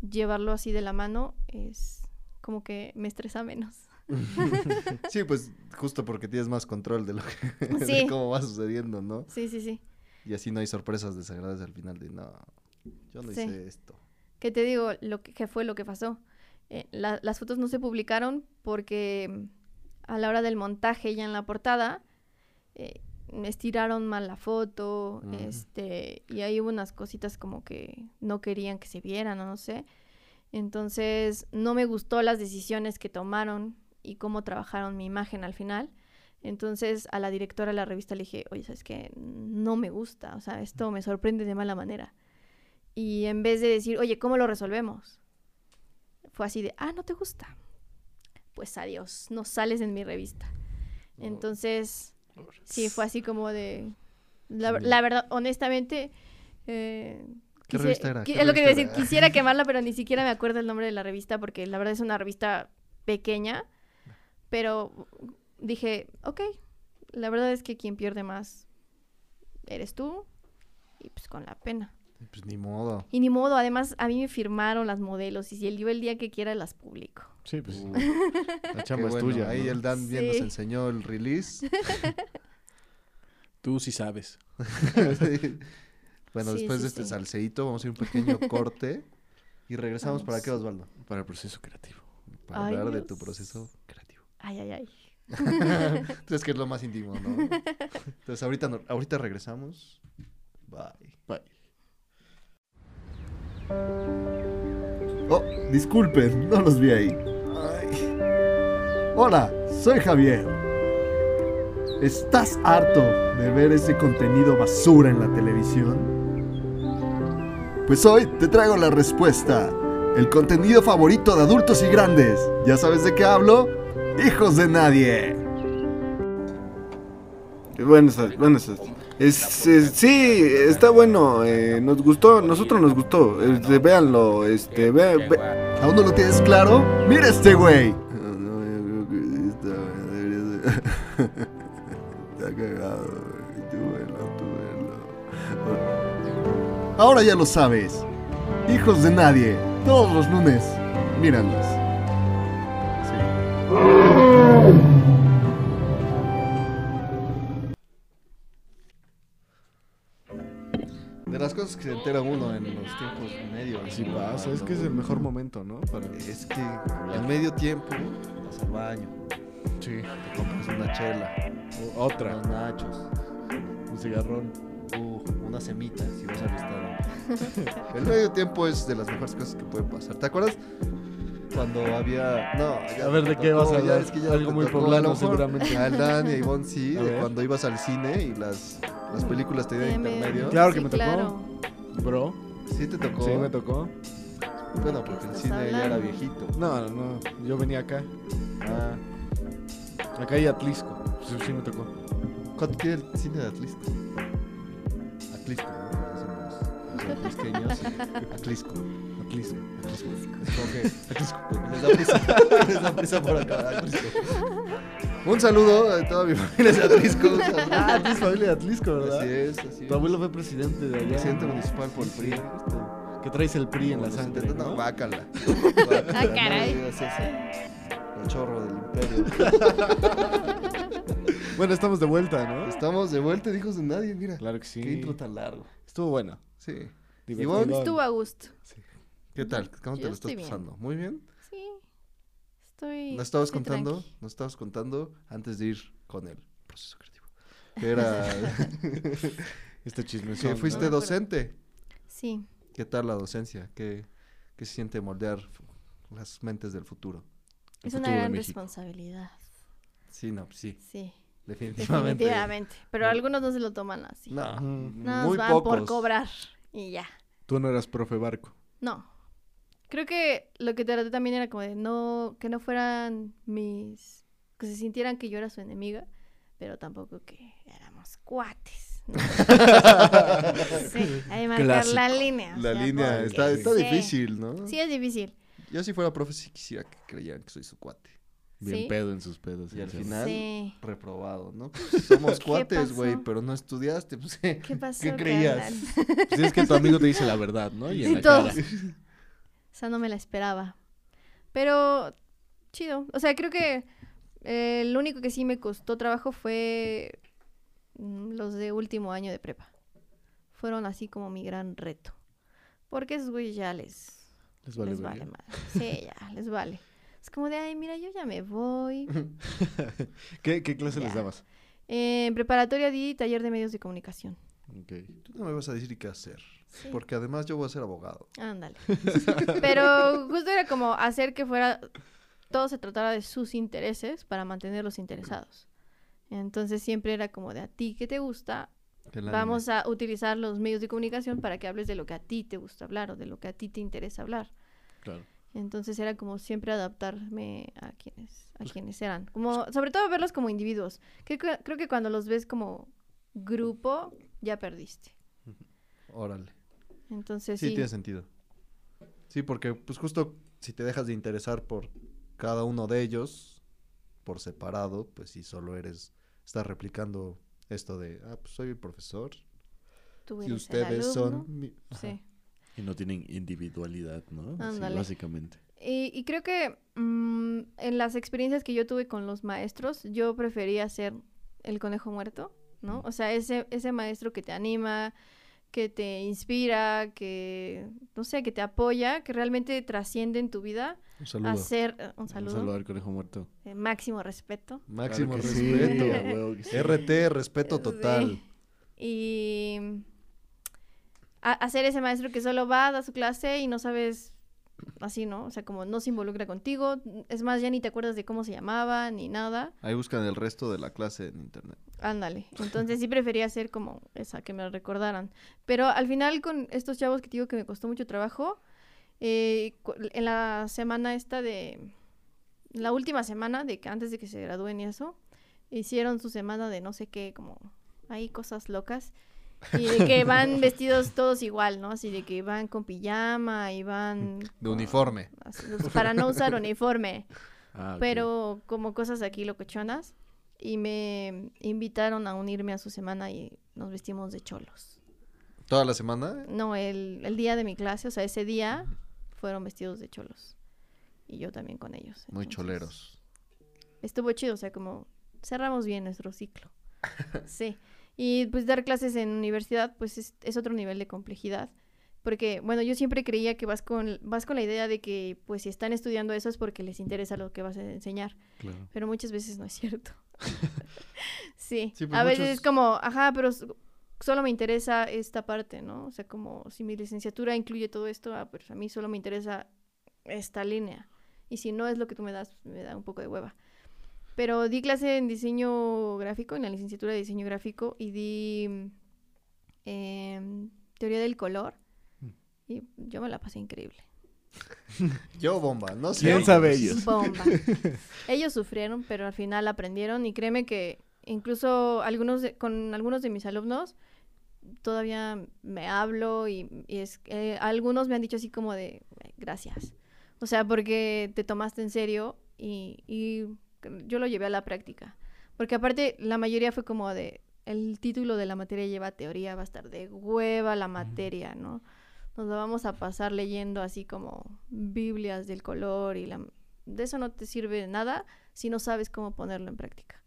llevarlo así de la mano es como que me estresa menos. [LAUGHS] Sí, pues justo porque tienes más control de lo que [LAUGHS] de cómo va sucediendo, ¿no? Sí, sí, sí. Y así no hay sorpresas desagradables al final de, no, yo no Sí. hice esto. ¿Qué te digo? Lo que, que fue lo que pasó. Eh, la- las fotos no se publicaron porque mm, a la hora del montaje ya en la portada eh, me estiraron mal la foto, este, y ahí hubo unas cositas como que no querían que se vieran o no sé. Entonces no me gustó las decisiones que tomaron y cómo trabajaron mi imagen al final. Entonces a la directora de la revista le dije, oye, ¿sabes qué? No me gusta, o sea, esto me sorprende de mala manera. Y en vez de decir, oye, ¿cómo lo resolvemos? Fue así de, ah, ¿no te gusta? Pues adiós, no sales en mi revista. Entonces, sí, fue así como de... La, verdad, honestamente... eh, ¿Qué quise- revista era? qui- ¿Qué es lo que iba a decir, era? quisiera [LAUGHS] quemarla, pero ni siquiera me acuerdo el nombre de la revista porque la verdad es una revista pequeña. Pero dije, ok, la verdad es que quien pierde más eres tú y pues con la pena. Pues ni modo. Y ni modo, además a mí me firmaron las modelos y si el, yo el día que quiera las publico. Sí, pues Uh, la [LAUGHS] chamba es bueno. tuya. Ahí el Dan bien nos Sí. enseñó el release. Tú sí sabes. Sí. [LAUGHS] Bueno, Sí, después sí, de este sí. salseíto vamos a ir un pequeño [LAUGHS] corte y regresamos para qué, Osvaldo? Para el proceso creativo. Para Ay, hablar de tu proceso creativo. Ay, ay, ay. Entonces, que es lo más íntimo, ¿no? Entonces, ahorita, no- ahorita regresamos. Bye. Bye. Oh, disculpen, no los vi ahí. Hola, soy Javier. ¿Estás harto de ver ese contenido basura en la televisión? Pues hoy te traigo la respuesta. El contenido favorito de adultos y grandes. ¿Ya sabes de qué hablo? Hijos de nadie. Buenas buenas. Es, es- sí, está bueno, eh, nos gustó, nosotros nos gustó, este, véanlo, este, ve, ve- ¿Aún no lo tienes claro? ¡Mira este güey! No, yo creo que sí está, debería ser- está cagado, güey, tú velo, tú velo. Ahora ya lo sabes. Hijos de nadie. Todos los lunes. Míranos. Las cosas que se entera uno en los tiempos medios. Así pasa, es que es el mejor momento, ¿no? Para... Es que en medio tiempo vas al baño, Sí. te compras una chela, O- Otra, unos nachos, un cigarrón. uh, una semita si vas al estadio. [LAUGHS] el medio tiempo es de las mejores cosas que pueden pasar. ¿Te acuerdas? Cuando había. No, ya A ver, ¿de qué tocó, vas a hablar? es que Algo muy poblano, seguramente. A Dan y Ivonne sí, de cuando ibas al cine y las, las películas te dieron me- intermedio. Claro que sí, me tocó. claro. Bro, Sí te tocó. sí me tocó. Bueno, porque el estás cine ya era hablando? viejito. No, no, yo venía acá. Ah, Acá hay Atlisco. Sí, sí me tocó. ¿Cuánto quiere el cine de Atlisco? Atlisco, ¿no? [LAUGHS] Los atlisqueños. Atlisco. Atlisco. Atlisco. Les da prisa. Les da prisa por acá. Atlisco. Un saludo a toda mi familia de Atlisco. Ah, tienes familia de Atlisco, ¿verdad? Así es, así es. Tu abuelo fue presidente de allá. Presidente municipal por el Sí, PRI. este, Que traes el PRI en la sangre, ¿no? Bácala. Ah, caray. El chorro del imperio. [LAUGHS] Bueno, estamos de vuelta, ¿no? Estamos de vuelta, hijos de nadie, mira. Claro que sí. Qué intro tan largo. Estuvo bueno. Sí. Divertido. Ivonne, Estuvo a gusto. ¿Qué tal? ¿Cómo te Yo lo estás bien. pasando? ¿Muy bien? Sí. Estoy. Nos estabas estoy contando, tranqui. nos estabas contando antes de ir con el proceso creativo. [LAUGHS] [LAUGHS] Que era Este chisme. que fuiste docente. Sí. ¿Qué tal la docencia? ¿Qué, qué se siente moldear las mentes del futuro? Es futuro una gran responsabilidad. Sí, no, pues sí, Sí. definitivamente. Definitivamente. Pero algunos no se lo toman así. No, Ujú. Nada muy más van pocos. por cobrar. Y ya. Tú no eras profe barco. No. Creo que lo que traté también era como de no, que no fueran mis, que se sintieran que yo era su enemiga, pero tampoco que éramos cuates. ¿no? [LAUGHS] sí, hay que marcar Clásico. la línea. o La sea, línea porque está, está sí. difícil, ¿no? Sí, es difícil. Yo si fuera profe sí quisiera que creyeran que soy su cuate. Bien ¿Sí? pedo en sus pedos. Y al final, Sí. reprobado, ¿no? Pues somos [LAUGHS] ¿Qué cuates, güey, pero no estudiaste, pues ¿Qué pasó? ¿Qué creías? Pues es que tu amigo te dice la verdad, ¿no? Y en Sí, la todos. cara. O sea, no me la esperaba. Pero chido. O sea, creo que eh, lo único que sí me costó trabajo fue mm, los de último año de prepa. fueron así como mi gran reto. Porque esos güeyes ya les, Les vale, les vale madre. Sí, ya, les vale. Es como de, ay, mira, yo ya me voy. [LAUGHS] ¿Qué, qué clase les dabas? Eh, en preparatoria di taller de medios de comunicación. Ok. Tú no me vas a decir qué hacer. Sí. Porque además yo voy a ser abogado. Ándale. [LAUGHS] Pero justo era como hacer que fuera, todo se tratara de sus intereses para mantenerlos interesados. Entonces siempre era como de a ti que te gusta, anime. vamos a utilizar los medios de comunicación para que hables de lo que a ti te gusta hablar o de lo que a ti te interesa hablar. Claro. Entonces era como siempre adaptarme a quienes, a quienes eran. Como, sobre todo verlos como individuos. Creo que, creo que cuando los ves como grupo, ya perdiste. Órale. Entonces Sí, sí. tiene sentido. Sí, porque pues justo si te dejas de interesar por cada uno de ellos por separado, pues si solo eres, estás replicando esto de, ah, pues soy el profesor tú y el ustedes son... alumno. mi-". Ajá. Sí. Y no tienen individualidad, ¿no? Así, básicamente. Y, y creo que mm, en las experiencias que yo tuve con los maestros, yo prefería ser el conejo muerto, ¿no? O sea, ese, ese maestro que te anima, que te inspira, que, no sé, que te apoya, que realmente trasciende en tu vida, Un saludo. a ser, eh, un Un saludo, saludo al conejo muerto. eh, máximo respeto. Máximo Claro que sí, respeto. [LAUGHS] sí. RT, respeto total. Sí. Y hacer ese maestro que solo va, da su clase y no sabes así, ¿no? O sea, como no se involucra contigo. Es más, ya ni te acuerdas de cómo se llamaba ni nada. Ahí buscan el resto de la clase en internet. Ándale. [LAUGHS] Entonces sí prefería ser como esa, que me recordaran. Pero al final con estos chavos que te digo que me costó mucho trabajo, eh, en la semana esta de... La última semana de que antes de que se gradúen y eso, hicieron su semana de no sé qué, como hay cosas locas. [LAUGHS] Y de que van vestidos todos igual, ¿no? Así de que van con pijama y van... De uniforme. [LAUGHS] así, Para no usar uniforme [LAUGHS] Ah, pero como cosas aquí locochonas y me invitaron a unirme a su semana y nos vestimos de cholos. Toda la semana. No, el, el día de mi clase, o sea, ese día fueron vestidos de cholos y yo también con ellos. Muy choleros. Estuvo chido, o sea, como cerramos bien nuestro ciclo. Sí. Y pues dar clases en universidad, pues es, es otro nivel de complejidad. Porque, bueno, yo siempre creía que vas con, vas con la idea de que, pues, si están estudiando eso es porque les interesa lo que vas a enseñar. Claro. Pero muchas veces no es cierto. [LAUGHS] sí. Sí, pues a veces es como, ajá, pero solo me interesa esta parte, ¿no? O sea, como si mi licenciatura incluye todo esto, ah, pues a mí solo me interesa esta línea. Y si no es lo que tú me das, me da un poco de hueva. Pero di clase en diseño gráfico, en la licenciatura de diseño gráfico, y di em, teoría del color. Mm. Y yo me la pasé increíble. [LAUGHS] Yo bomba, no sé. ¿Quién sabe ellos? [LAUGHS] Bomba. [LAUGHS] Ellos sufrieron, pero al final aprendieron y créeme que incluso algunos de- con algunos de mis alumnos todavía me hablo y, y es eh, algunos me han dicho así como de "Eh, gracias. O sea, porque te tomaste en serio y, y yo lo llevé a la práctica. Porque aparte la mayoría fue como de el título de la materia lleva teoría, va a estar de hueva la materia, ¿no? Nos la vamos a pasar leyendo así como Biblias del color y la... De eso no te sirve de nada si no sabes cómo ponerlo en práctica.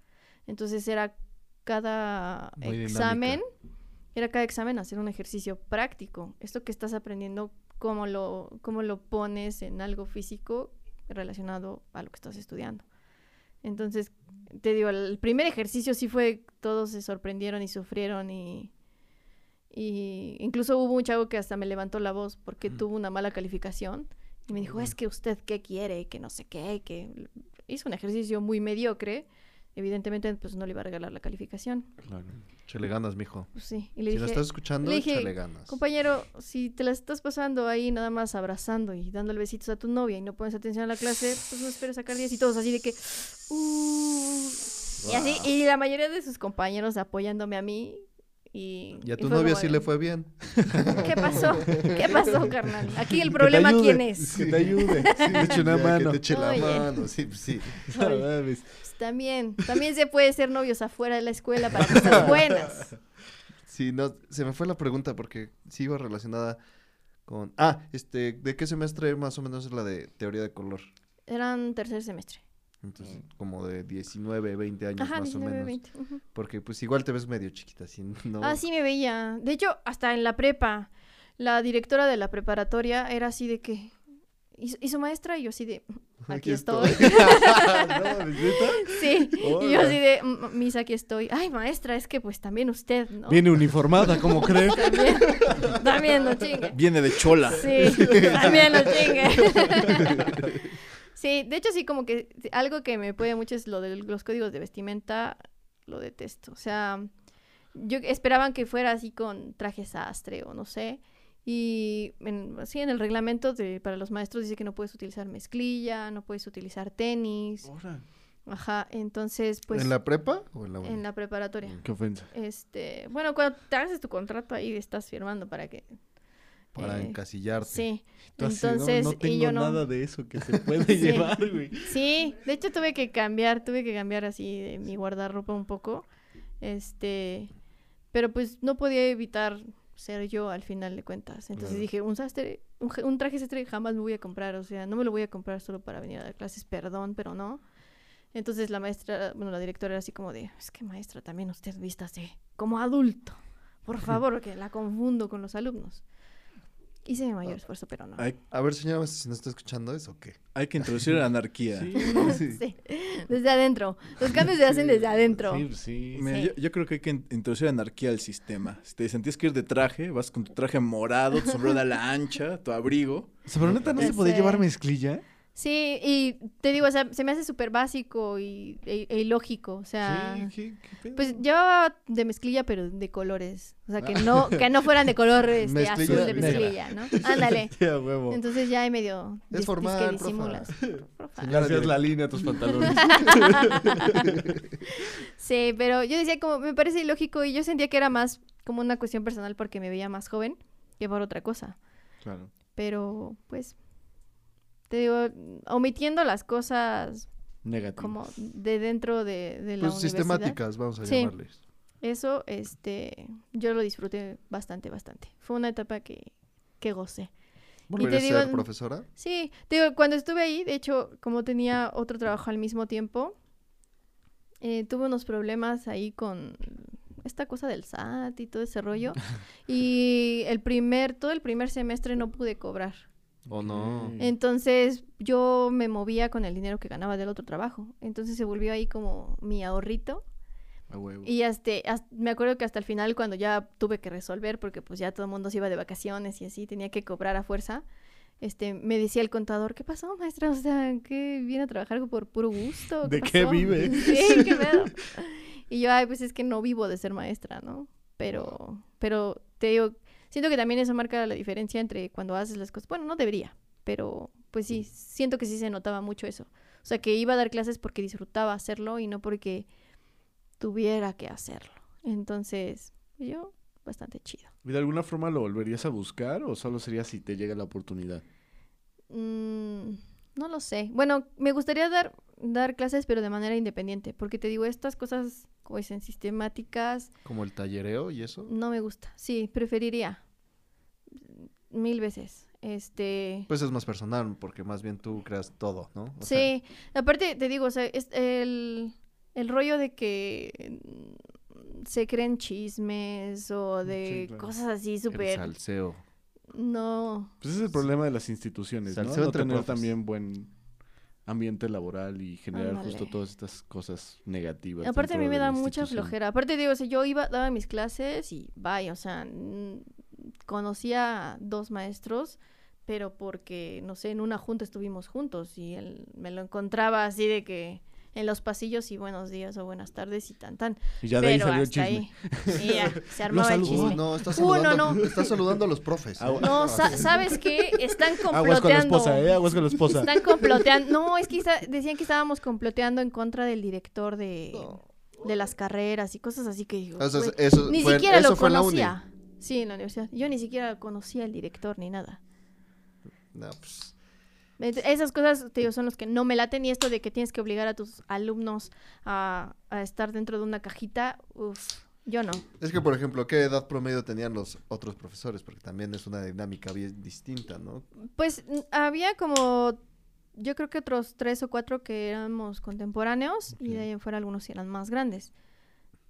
Entonces era cada Muy examen, era cada examen hacer un ejercicio práctico. Esto que estás aprendiendo, cómo lo, cómo lo pones en algo físico relacionado a lo que estás estudiando. Entonces, te digo, el primer ejercicio sí fue, todos se sorprendieron y sufrieron y, y incluso hubo un chavo que hasta me levantó la voz porque tuvo una mala calificación y me dijo, es que usted qué quiere, que no sé qué, que hizo un ejercicio muy mediocre. Evidentemente, pues no le iba a regalar la calificación. Claro. Chele ganas, mijo. Pues sí. Y le Si dije, lo estás escuchando, le dije, ganas. compañero, si te la estás pasando ahí nada más abrazando y dándole besitos a tu novia y no pones atención a la clase, pues no esperes sacar 10 y todos así de que... "Uh". Y así, y la mayoría de sus compañeros apoyándome a mí y... Y a tu novia sí de, le fue bien. ¿Qué pasó? ¿Qué pasó, carnal? Aquí el problema, ayude, ¿quién es? Que te ayude. [LAUGHS] Sí, le [LAUGHS] eche una Ya, mano. Que te eche la Oye. mano, sí, pues sí. [LAUGHS] Pues también, también se puede ser novios afuera de la escuela para cosas buenas. Sí, no, se me fue la pregunta porque sí iba relacionada con... Ah, este, ¿de qué semestre más o menos es la de teoría de color? Eran tercer semestre. Entonces, como de 19, 20 años Ajá, más 19, o menos. 20. ujú. Porque pues igual te ves medio chiquita, así, [LAUGHS] ¿no? Ah, sí me veía. De hecho, hasta en la prepa, la directora de la preparatoria era así de que... ¿Y, su- y su maestra? Y yo así de... [LAUGHS] Aquí, Aquí estoy. [LAUGHS] sí. Y yo así de... "Mm, Mis, aquí estoy. Ay, maestra, es que pues también usted, ¿no? Viene uniformada, como cree. También, también no chingue. Viene de chola. Sí, también no chingue. Sí, de hecho sí, como que algo que me puede mucho es lo de los códigos de vestimenta, lo detesto. O sea, yo esperaban que fuera así con traje sastre o no sé. Y en, sí, en el reglamento de, para los maestros dice que no puedes utilizar mezclilla, no puedes utilizar tenis. Ahora, Ajá, entonces pues ¿En la prepa o en la uni? en la preparatoria. Qué ofensa. Este, bueno, cuando te haces tu contrato ahí estás firmando para que Para eh, encasillarte. Sí. No, Entonces, no y tengo yo no. nada de eso que se [LAUGHS] puede Sí. llevar, güey. Sí, de hecho tuve que cambiar, tuve que cambiar así de mi guardarropa un poco. Este, pero pues no podía evitar ser yo al final de cuentas. Entonces Claro. dije, un sastre, un traje sastre jamás me voy a comprar, o sea, no me lo voy a comprar solo para venir a dar clases, perdón, pero no. Entonces la maestra, bueno, la directora era así como de, es que maestra, también usted vístase como adulto. Por [LAUGHS] favor, que la confundo con los alumnos. Hice mi mayor esfuerzo, pero no. Hay, A ver, señora, si no está escuchando eso, ¿o qué? hay que introducir la anarquía. [LAUGHS] Sí, desde adentro. Los cambios se hacen desde adentro. Sí, sí. Mira, Sí. yo, yo creo que hay que in- introducir anarquía al sistema. Si te sentías que ir de traje, vas con tu traje morado, tu sombrero a la ancha, tu abrigo. O sea, pero neta no se podía llevar mezclilla. Sí, y te digo, o sea, se me hace súper básico y, e, e ilógico. O sea, sí, ¿qué, qué pedo? pues llevaba de mezclilla, pero de colores. O sea, que no, que no fueran de color este, Mezclilla azul de negra. mezclilla, ¿no? Ándale. [LAUGHS] Huevo. Entonces ya hay medio Es dis- formal, disque profa. disimulas. [LAUGHS] Profa. Señora Gracias direct- la línea a tus pantalones. [LAUGHS] Sí, pero yo decía como, me parece ilógico y yo sentía que era más como una cuestión personal porque me veía más joven que por otra cosa. claro. Pero, pues, te digo, omitiendo las cosas Negativo. como de dentro de, de la Pues universidad. sistemáticas, vamos a Sí. llamarles. Eso, este, yo lo disfruté bastante, bastante. Fue una etapa que, que gocé. ¿Volverías digo- a ser profesora? Sí, te digo, cuando estuve ahí, de hecho, como tenía otro trabajo al mismo tiempo, eh, tuve unos problemas ahí con esta cosa del SAT y todo ese rollo. [LAUGHS] y el primer, todo el primer semestre no pude cobrar. ¿O no? Entonces yo me movía con el dinero que ganaba del otro trabajo. Entonces se volvió ahí como mi ahorrito. A huevo. Y hasta, hasta- me acuerdo que hasta el final cuando ya tuve que resolver, porque pues ya todo el mundo se iba de vacaciones y así, tenía que cobrar a fuerza, este, me decía el contador, ¿qué pasó, maestra? O sea, ¿qué viene a trabajar por puro gusto? ¿De qué pasó?" vive? [LAUGHS] Sí, [LAUGHS] qué pedo. Y yo, ay, pues es que no vivo de ser maestra, ¿no? Pero, pero te digo, siento que también eso marca la diferencia entre cuando haces las cosas. Bueno, no debería, pero pues sí, siento que sí se notaba mucho eso. O sea, que iba a dar clases porque disfrutaba hacerlo y no porque tuviera que hacerlo. Entonces, yo, bastante chido. ¿Y de alguna forma lo volverías a buscar o solo sería si te llega la oportunidad? Mm, no lo sé. Bueno, me gustaría dar, dar clases, pero de manera independiente, porque te digo, estas cosas, como dicen, sistemáticas, Como el tallereo y eso. no me gusta. Sí, preferiría. Mil veces. Este. Pues es más personal, porque más bien tú creas todo, ¿no? O sea, sí, aparte te digo, o sea, es el, el rollo de que se creen chismes o de claro. cosas así el súper... salseo. No, Pues ese es el problema de las instituciones, ¿no? Salseo No tener profes. también buen ambiente laboral y generar justo todas estas cosas negativas. Aparte a mí me de da mucha flojera. Aparte digo, o sea, yo iba, daba mis clases y vaya, o sea, conocía a dos maestros, pero porque, no sé, en una junta estuvimos juntos y él me lo encontraba así de que en los pasillos y buenos días o buenas tardes y tan tan. Y ya de ahí pero salió el hasta chisme. ahí. Y ya, [LAUGHS] se armaba el chisme. No, estás Uh, no, saludando, no. [LAUGHS] estás saludando a los profes. ¿eh? Agua- No, sa- ¿sabes qué? Están comploteando. [LAUGHS] Aguas con la esposa, ¿eh? Aguas con la esposa. Están comploteando. No, es que decían que estábamos comploteando en contra del director de, de las carreras y cosas así que digo. Eso ni fue, siquiera eso lo conocía. Sí, en la universidad. Yo ni siquiera conocía al director ni nada. No, pues, Esas cosas, te digo, son los que no me laten y esto de que tienes que obligar a tus alumnos a, a estar dentro de una cajita, uff, yo no. es que, por ejemplo, ¿qué edad promedio tenían los otros profesores? Porque también es una dinámica bien distinta, ¿no? Pues había como yo creo que otros tres o cuatro que éramos contemporáneos y de ahí en fuera algunos eran más grandes.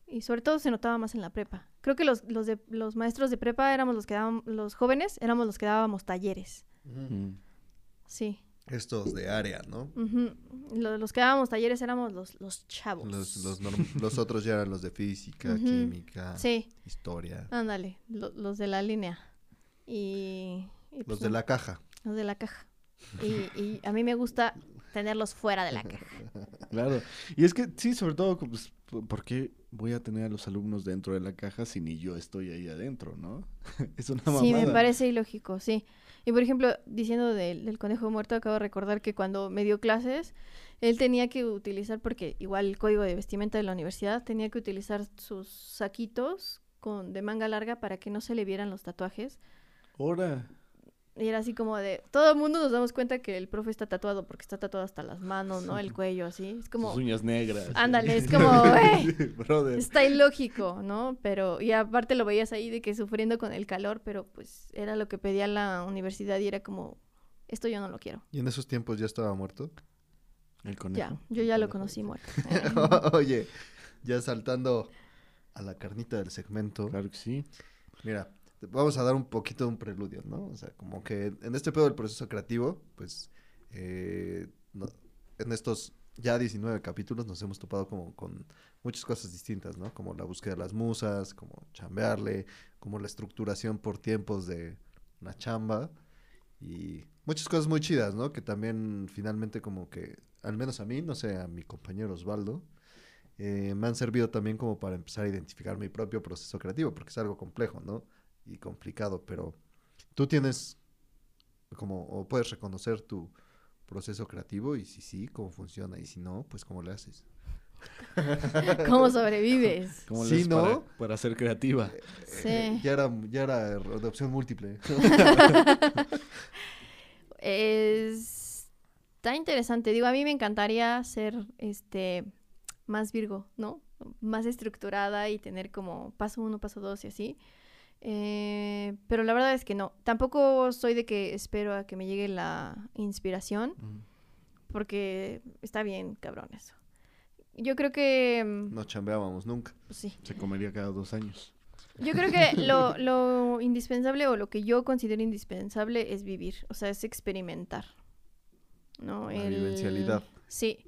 Y sobre todo se notaba más en la prepa. Creo que los, los, de, los maestros de prepa éramos los que daban, los jóvenes éramos los que dábamos talleres. Mm. Sí. Estos de área, ¿no? Ujú. Lo- los que dábamos talleres éramos los, los chavos. Los, los, los otros ya eran los de física, Ujú. química, Sí, historia. ándale, lo- los de la línea. Y, y, pues, Los de no, la caja. los de la caja. Y, y a mí me gusta tenerlos fuera de la caja. [LAUGHS] [LAUGHS] Claro. Y es que sí, sobre todo, pues, ¿por qué voy a tener a los alumnos dentro de la caja si ni yo estoy ahí adentro, no? [LAUGHS] es una mamada. Sí, me parece ilógico, sí. Y por ejemplo, diciendo del, del conejo muerto, acabo de recordar que cuando me dio clases, él tenía que utilizar, porque igual el código de vestimenta de la universidad, tenía que utilizar sus saquitos con, de manga larga para que no se le vieran los tatuajes. Ahora. Y era así como de, todo el mundo nos damos cuenta que el profe está tatuado porque está tatuado hasta las manos, ¿no? El cuello, así. Es como, Sus uñas negras. ándale, es como, [LAUGHS] güey, Brother. Está ilógico, ¿no? Pero, y aparte lo veías ahí de que sufriendo con el calor, pero pues era lo que pedía la universidad y era como, esto yo no lo quiero. ¿Y en esos tiempos ya estaba muerto? El conejo. Ya, yo ya lo conocí muerto. [LAUGHS] Oye, ya saltando a la carnita del segmento. Claro que sí. Mira, vamos a dar un poquito de un preludio, ¿no? O sea, como que en este pedo del proceso creativo, pues, eh, en estos ya 19 capítulos nos hemos topado como con muchas cosas distintas, ¿no? Como la búsqueda de las musas, como chambearle, como la estructuración por tiempos de la chamba y muchas cosas muy chidas, ¿no? Que también finalmente como que, al menos a mí, no sé, a mi compañero Osvaldo, eh, me han servido también como para empezar a identificar mi propio proceso creativo, porque es algo complejo, ¿no? Y complicado, pero tú tienes como, o puedes reconocer tu proceso creativo y si sí, cómo funciona, y si no, pues cómo le haces. [LAUGHS] ¿Cómo sobrevives? [LAUGHS] ¿Cómo Sí, ¿no? para, para ser creativa? Sí. Eh, ya era, ya era de opción múltiple. Es... [LAUGHS] Está interesante. Digo, a mí me encantaría ser, este, más Virgo, ¿no? Más estructurada y tener como paso uno, paso dos y así. Eh, pero la verdad es que no. Tampoco soy de que espero a que me llegue la inspiración. Porque está bien, cabrón, eso. Yo creo que... mm, No chambeábamos nunca. pues sí. Se comería cada dos años. Yo creo que [LAUGHS] lo, lo indispensable o lo que yo considero indispensable es vivir, o sea, es experimentar. ¿No? La vivencialidad. Sí.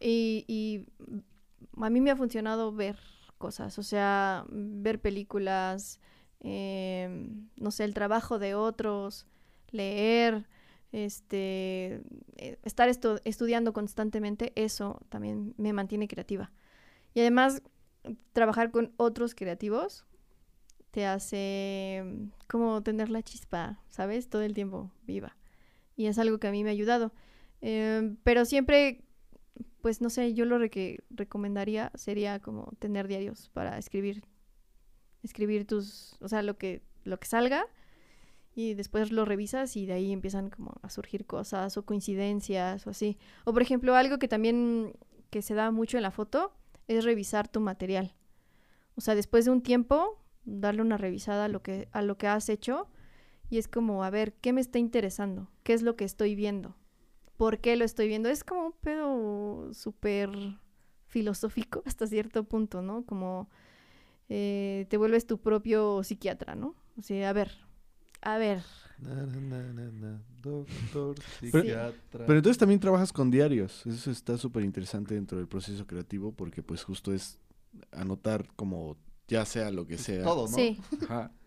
Y, y a mí me ha funcionado ver cosas, o sea, ver películas, eh, no sé, el trabajo de otros, leer, este, eh, estar estu- estudiando constantemente, eso también me mantiene creativa. Y además, trabajar con otros creativos te hace mm, como tener la chispa, ¿sabes? Todo el tiempo viva. Y es algo que a mí me ha ayudado. Em, pero siempre, pues no sé, yo lo que recomendaría sería como tener diarios para escribir. Escribir tus, o sea, lo que, lo que salga y después lo revisas y de ahí empiezan como a surgir cosas o coincidencias o así. O por ejemplo, algo que también que se da mucho en la foto es revisar tu material. O sea, después de un tiempo, darle una revisada a lo que, a lo que has hecho y es como, a ver, ¿qué me está interesando? ¿Qué es lo que estoy viendo? ¿Por qué lo estoy viendo? Es como un pedo súper filosófico [LAUGHS] hasta cierto punto, ¿no? Como eh, te vuelves tu propio psiquiatra, ¿no? O sea, a ver, a ver, Na, na, na, na, na, doctor, [LAUGHS] psiquiatra. Pero entonces también trabajas con diarios. Eso está súper interesante dentro del proceso creativo porque pues justo es anotar como ya sea lo que sea. Todo, ¿no? sí, Ajá. [LAUGHS]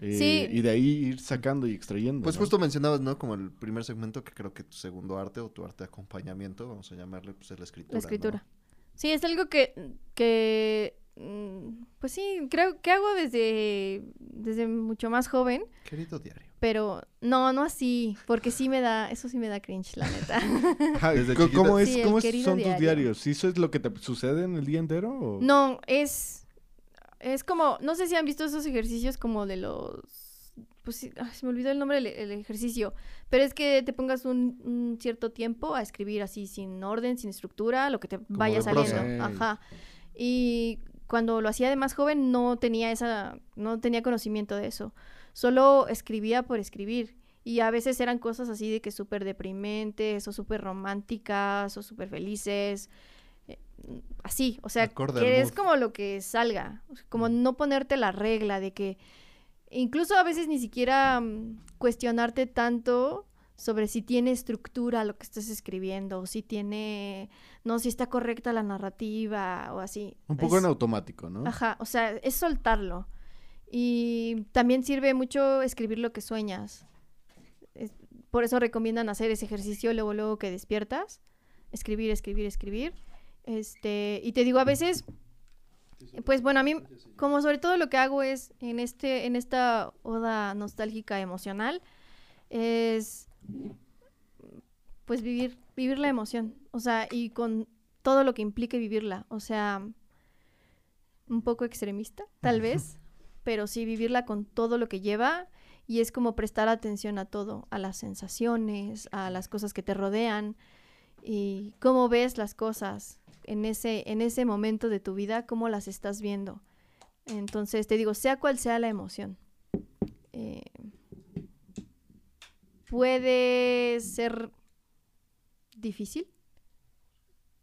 Eh, Sí. Y de ahí ir sacando y extrayendo. Pues ¿no? justo mencionabas, ¿no? Como el primer segmento que creo que tu segundo arte o tu arte de acompañamiento, vamos a llamarle, pues es la escritura. la ¿no? escritura. Sí, es algo que, que pues sí, creo que hago desde, desde mucho más joven, Querido diario. pero no, no así, porque sí me da, eso sí me da cringe, la neta. [LAUGHS] Ajá, Desde ¿cómo- chiquita. ¿Cómo, es, Sí, cómo son tus diario. diarios? ¿Sí ¿Eso es lo que te sucede en el día entero? o- No, es, es como, no sé si han visto esos ejercicios como de los, pues ay, se me olvidó el nombre del el ejercicio, pero es que te pongas un, un cierto tiempo a escribir así sin orden, sin estructura, lo que te vaya saliendo. Ajá. Y cuando lo hacía de más joven no tenía esa, no tenía conocimiento de eso. Solo escribía por escribir. Y a veces eran cosas así de que súper deprimentes o súper románticas o súper felices. eh, Así, o sea, Acorde que es como lo que salga. Como no ponerte la regla de que incluso a veces ni siquiera mm, cuestionarte tanto sobre si tiene estructura lo que estás escribiendo, o si tiene, no, si está correcta la narrativa o así. Un poco Es- en automático, ¿no? Ajá, o sea, es soltarlo. Y también sirve mucho escribir lo que sueñas. Es- por eso recomiendan hacer ese ejercicio luego, luego que despiertas. Escribir, escribir, escribir. Este, y te digo, a veces, pues bueno, a mí, como sobre todo lo que hago es en este, en esta oda nostálgica emocional, es pues vivir, vivir la emoción. O sea, y con todo lo que implique vivirla. O sea, un poco extremista, tal vez, pero sí vivirla con todo lo que lleva y es como prestar atención a todo, a las sensaciones, a las cosas que te rodean y cómo ves las cosas en ese, en ese momento de tu vida, cómo las estás viendo. Entonces, te digo, sea cual sea la emoción, eh, puede ser difícil,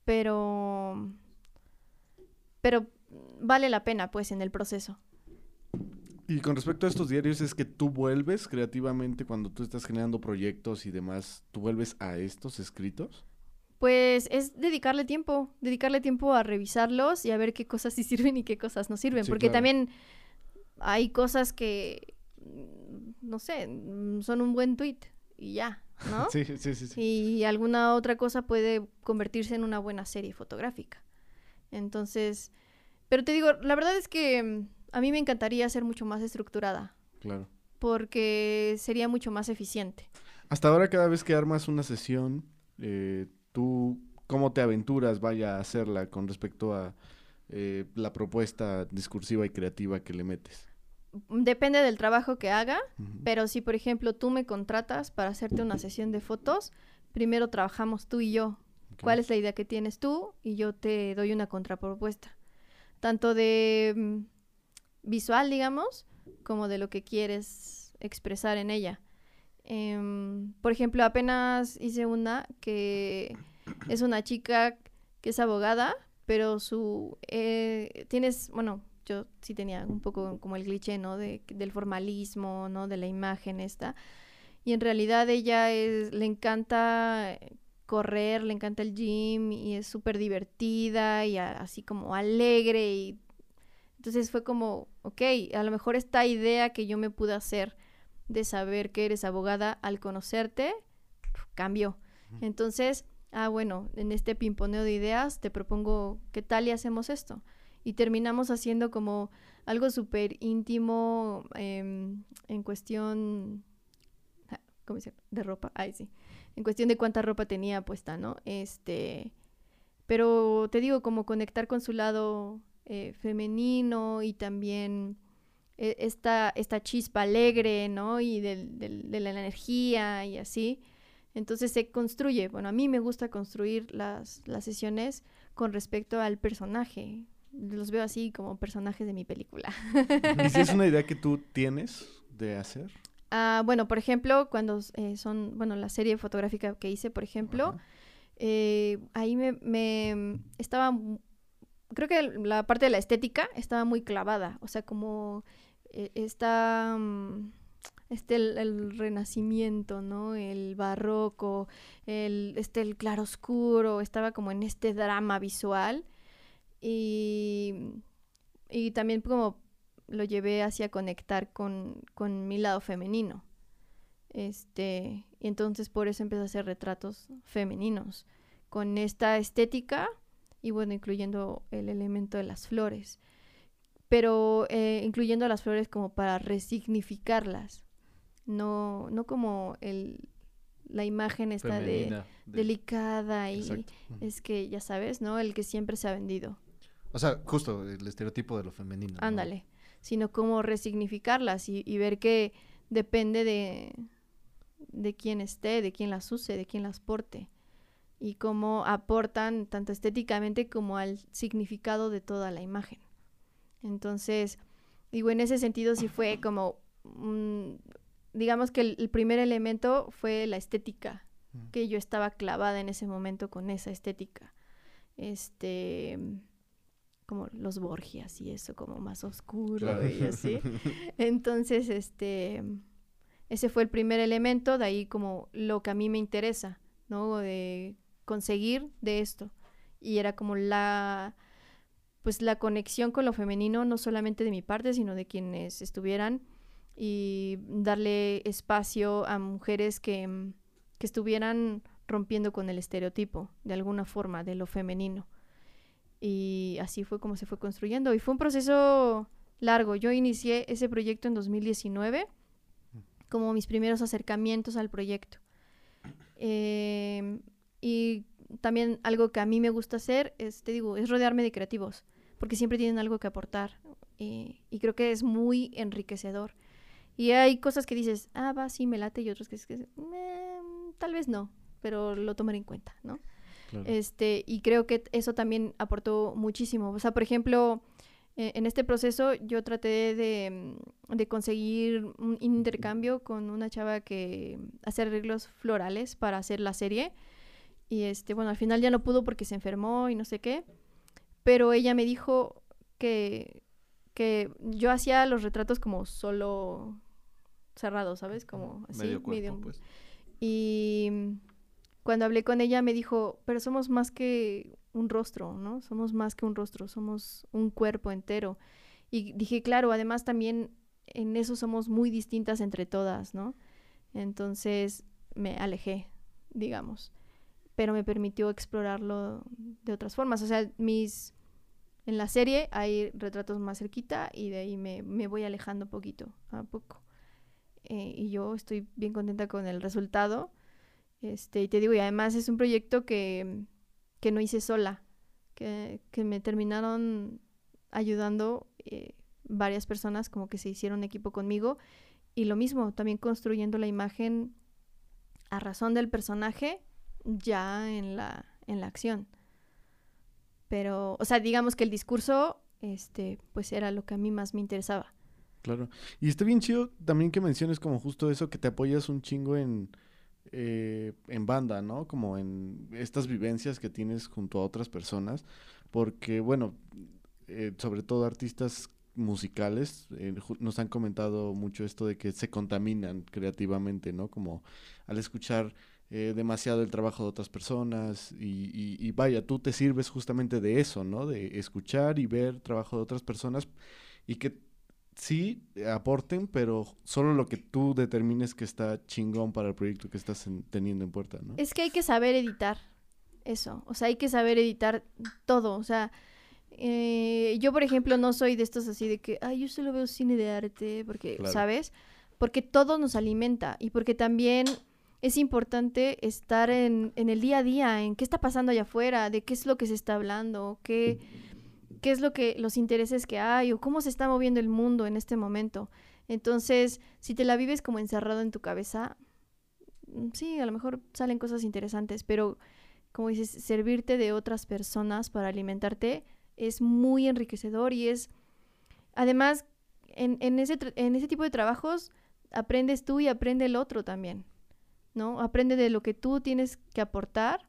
pero pero vale la pena pues en el proceso. Y con respecto a estos diarios, es que tú vuelves creativamente cuando tú estás generando proyectos y demás, tú vuelves a estos escritos. Pues es dedicarle tiempo, dedicarle tiempo a revisarlos y a ver qué cosas sí [LAUGHS] sirven y qué cosas no sirven, Sí, porque claro. también hay cosas que no sé, son un buen tweet y ya, ¿no? [LAUGHS] Sí, sí, sí, sí. Y alguna otra cosa puede convertirse en una buena serie fotográfica. Entonces, pero te digo, la verdad es que mm, a mí me encantaría ser mucho más estructurada, Claro. porque sería mucho más eficiente. Hasta ahora, cada vez que armas una sesión, eh, tú, ¿cómo te aventuras, vaya a hacerla con respecto a eh, la propuesta discursiva y creativa que le metes? Depende del trabajo que haga, pero si por ejemplo tú me contratas para hacerte una sesión de fotos, primero trabajamos tú y yo. ¿Cuál es la idea que tienes tú? Y yo te doy una contrapropuesta. Tanto de mm, visual, digamos, como de lo que quieres expresar en ella. Em, por ejemplo, apenas hice una que es una chica que es abogada, pero su... eh, tienes, bueno, yo sí tenía un poco como el cliché, ¿no? De, del formalismo, ¿no? De la imagen esta. Y en realidad ella es, le encanta correr, le encanta el gym y es súper divertida y a- así como alegre y entonces fue como, ok, a lo mejor esta idea que yo me pude hacer de saber que eres abogada al conocerte cambió. Entonces, ah, bueno, en este pimponeo de ideas te propongo, ¿qué tal y hacemos esto? Y terminamos haciendo como algo súper íntimo em, en cuestión, ah, ¿cómo llama? De ropa, ay, sí. En cuestión de cuánta ropa tenía puesta, ¿no? Este, pero te digo, como conectar con su lado eh, femenino y también eh, esta, esta chispa alegre, ¿no? Y del- del- de la energía y así. Entonces se construye, bueno, a mí me gusta construir las, las sesiones con respecto al personaje. Los veo así como personajes de mi película. ¿Y si es [LAUGHS] una idea que tú tienes de hacer? Ah, bueno, por ejemplo, cuando eh, son, bueno, la serie fotográfica que hice, por ejemplo, eh, ahí me, me estaba, creo que la parte de la estética estaba muy clavada, o sea, como eh, está, mm, este, el, el renacimiento, ¿no? El barroco, el, este, el claroscuro, estaba como en este drama visual y, y también como lo llevé hacia conectar con, con mi lado femenino. Este, y entonces por eso empecé a hacer retratos femeninos con esta estética y bueno, incluyendo el elemento de las flores, pero eh, incluyendo las flores como para resignificarlas, no, no como el, la imagen esta de delicada y Exacto. Es que ya sabes, ¿no? El que siempre se ha vendido. O sea, justo el estereotipo de lo femenino. ¿no? Ándale, sino como resignificarlas y, y ver que depende de, de quién esté, de quién las use, de quién las porte y cómo aportan tanto estéticamente como al significado de toda la imagen. Entonces, digo, en ese sentido sí fue como digamos que el, el primer elemento fue la estética, Ujú. que yo estaba clavada en ese momento con esa estética. Este, como los Borgias y eso, como más oscuro Claro. y así. [LAUGHS] Entonces, este, ese fue el primer elemento, de ahí como lo que a mí me interesa, ¿no? De conseguir de esto. Y era como la, pues la conexión con lo femenino, no solamente de mi parte, sino de quienes estuvieran y darle espacio a mujeres que, que estuvieran rompiendo con el estereotipo, de alguna forma, de lo femenino. Y así fue como se fue construyendo. Y fue un proceso largo. Yo inicié ese proyecto en 2019 como mis primeros acercamientos al proyecto. Em, y también algo que a mí me gusta hacer es, te digo, es rodearme de creativos, porque siempre tienen algo que aportar. eh, y creo que es muy enriquecedor. Y hay cosas que dices, ah, va, sí, me late, y otras que, que "Eh, tal vez no, pero lo tomaré en cuenta, ¿no? Claro. Este, y creo que eso también aportó muchísimo. O sea, por ejemplo, eh, en este proceso yo traté de, mm, de conseguir un intercambio con una chava que hace arreglos florales para hacer la serie. Y este, bueno, al final ya no pudo porque se enfermó y no sé qué. Pero ella me dijo que, que yo hacía los retratos como solo cerrados, ¿sabes? Como así, Medio cuerpo, medium. pues. Y cuando hablé con ella me dijo, pero somos más que un rostro, ¿no? Somos más que un rostro, somos un cuerpo entero. Y dije, claro, además también en eso somos muy distintas entre todas, ¿no? Entonces me alejé, digamos, pero me permitió explorarlo de otras formas. O sea, mis... En la serie hay retratos más cerquita y de ahí me, me voy alejando poquito a poco. Eh, y yo estoy bien contenta con el resultado. Este, y te digo, y además es un proyecto que, que no hice sola, que, que me terminaron ayudando eh, varias personas, como que se hicieron equipo conmigo. Y lo mismo, también construyendo la imagen a razón del personaje ya en la, en la acción. Pero, o sea, digamos que el discurso, este, pues era lo que a mí más me interesaba. Claro. Y está bien chido también que menciones como justo eso, que te apoyas un chingo en, eh, en banda, ¿no? Como en estas vivencias que tienes junto a otras personas. Porque, bueno, eh, sobre todo artistas musicales eh, nos han comentado mucho esto de que se contaminan creativamente, ¿no? Como al escuchar eh, demasiado el trabajo de otras personas y, y- y vaya, tú te sirves justamente de eso, ¿no? De escuchar y ver trabajo de otras personas y que sí eh, aporten, pero solo lo que tú determines que está chingón para el proyecto que estás en- teniendo en puerta, ¿no? Es que hay que saber editar eso, o sea, hay que saber editar todo, o sea, eh, yo por ejemplo no soy de estos así de que, ay, yo solo veo cine de arte, porque, Claro. ¿sabes? Porque todo nos alimenta y porque también es importante estar en, en el día a día, en qué está pasando allá afuera, de qué es lo que se está hablando, qué, qué es lo que, los intereses que hay o cómo se está moviendo el mundo en este momento. Entonces, si te la vives como encerrado en tu cabeza, mm, sí, a lo mejor salen cosas interesantes, pero como dices, servirte de otras personas para alimentarte es muy enriquecedor y es, además, en, en ese, en ese tipo de trabajos aprendes tú y aprende el otro también, ¿no? Aprende de lo que tú tienes que aportar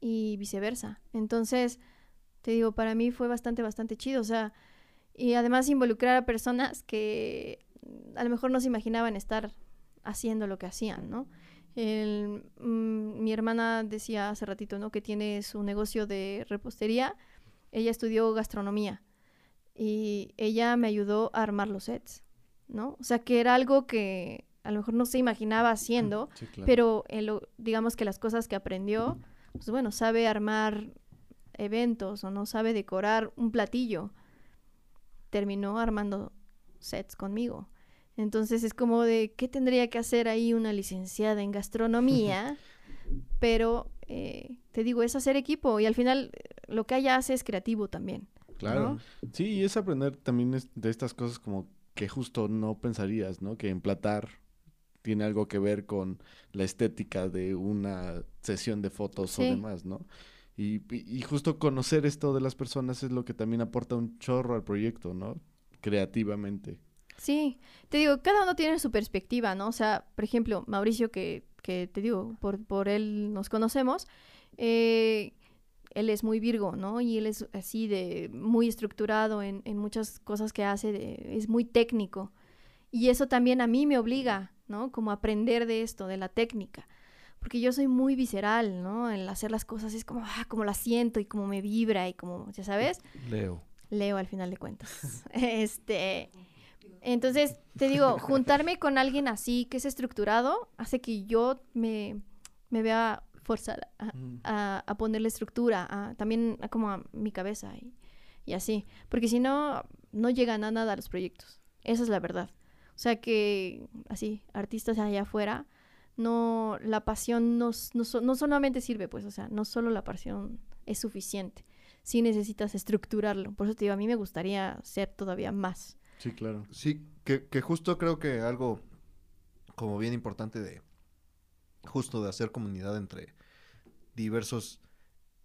y viceversa. Entonces, te digo, para mí fue bastante, bastante chido, o sea, y además involucrar a personas que mm, a lo mejor no se imaginaban estar haciendo lo que hacían, ¿no? El, mm, mi hermana decía hace ratito, ¿no? Que tiene su negocio de repostería. Ella estudió gastronomía y ella me ayudó a armar los sets, ¿no? O sea, que era algo que a lo mejor no se imaginaba haciendo, Sí, claro. pero digamos que las cosas que aprendió, pues bueno, sabe armar eventos o no sabe decorar un platillo. Terminó armando sets conmigo. Entonces es como de, ¿qué tendría que hacer ahí una licenciada en gastronomía? [LAUGHS] Pero, eh, te digo, es hacer equipo y al final eh, lo que ella hace es creativo también. Claro. ¿no? Sí, y es aprender también es- de estas cosas como que justo no pensarías, ¿no? Que emplatar tiene algo que ver con la estética de una sesión de fotos Sí. o demás, ¿no? Y, justo conocer esto de las personas es lo que también aporta un chorro al proyecto, ¿no? Creativamente. Sí, te digo, cada uno tiene su perspectiva, ¿no? O sea, por ejemplo, Mauricio, que, que te digo, por, por él nos conocemos, eh, él es muy Virgo, ¿no? Y él es así de muy estructurado en, en muchas cosas que hace, es muy técnico. Y eso también a mí me obliga, ¿no? Como a aprender de esto, de la técnica. Porque yo soy muy visceral, ¿no? El hacer las cosas es como, ah, como la siento y como me vibra y como, ya sabes. Leo. Leo al final de cuentas. [LAUGHS] este, entonces, te digo, juntarme con alguien así que es estructurado hace que yo me, me vea forzada a, a- a ponerle estructura, a- también a como a mi cabeza y, y así. Porque si no, no llegan a nada los proyectos. Esa es la verdad. O sea que, así, artistas allá afuera, no, la pasión no, no, no solamente sirve, pues, o sea, no solo la pasión es suficiente sí necesitas estructurarlo. Por eso te digo, a mí me gustaría ser todavía más. Sí, claro. Sí, que, que justo creo que algo como bien importante de justo de hacer comunidad entre diversos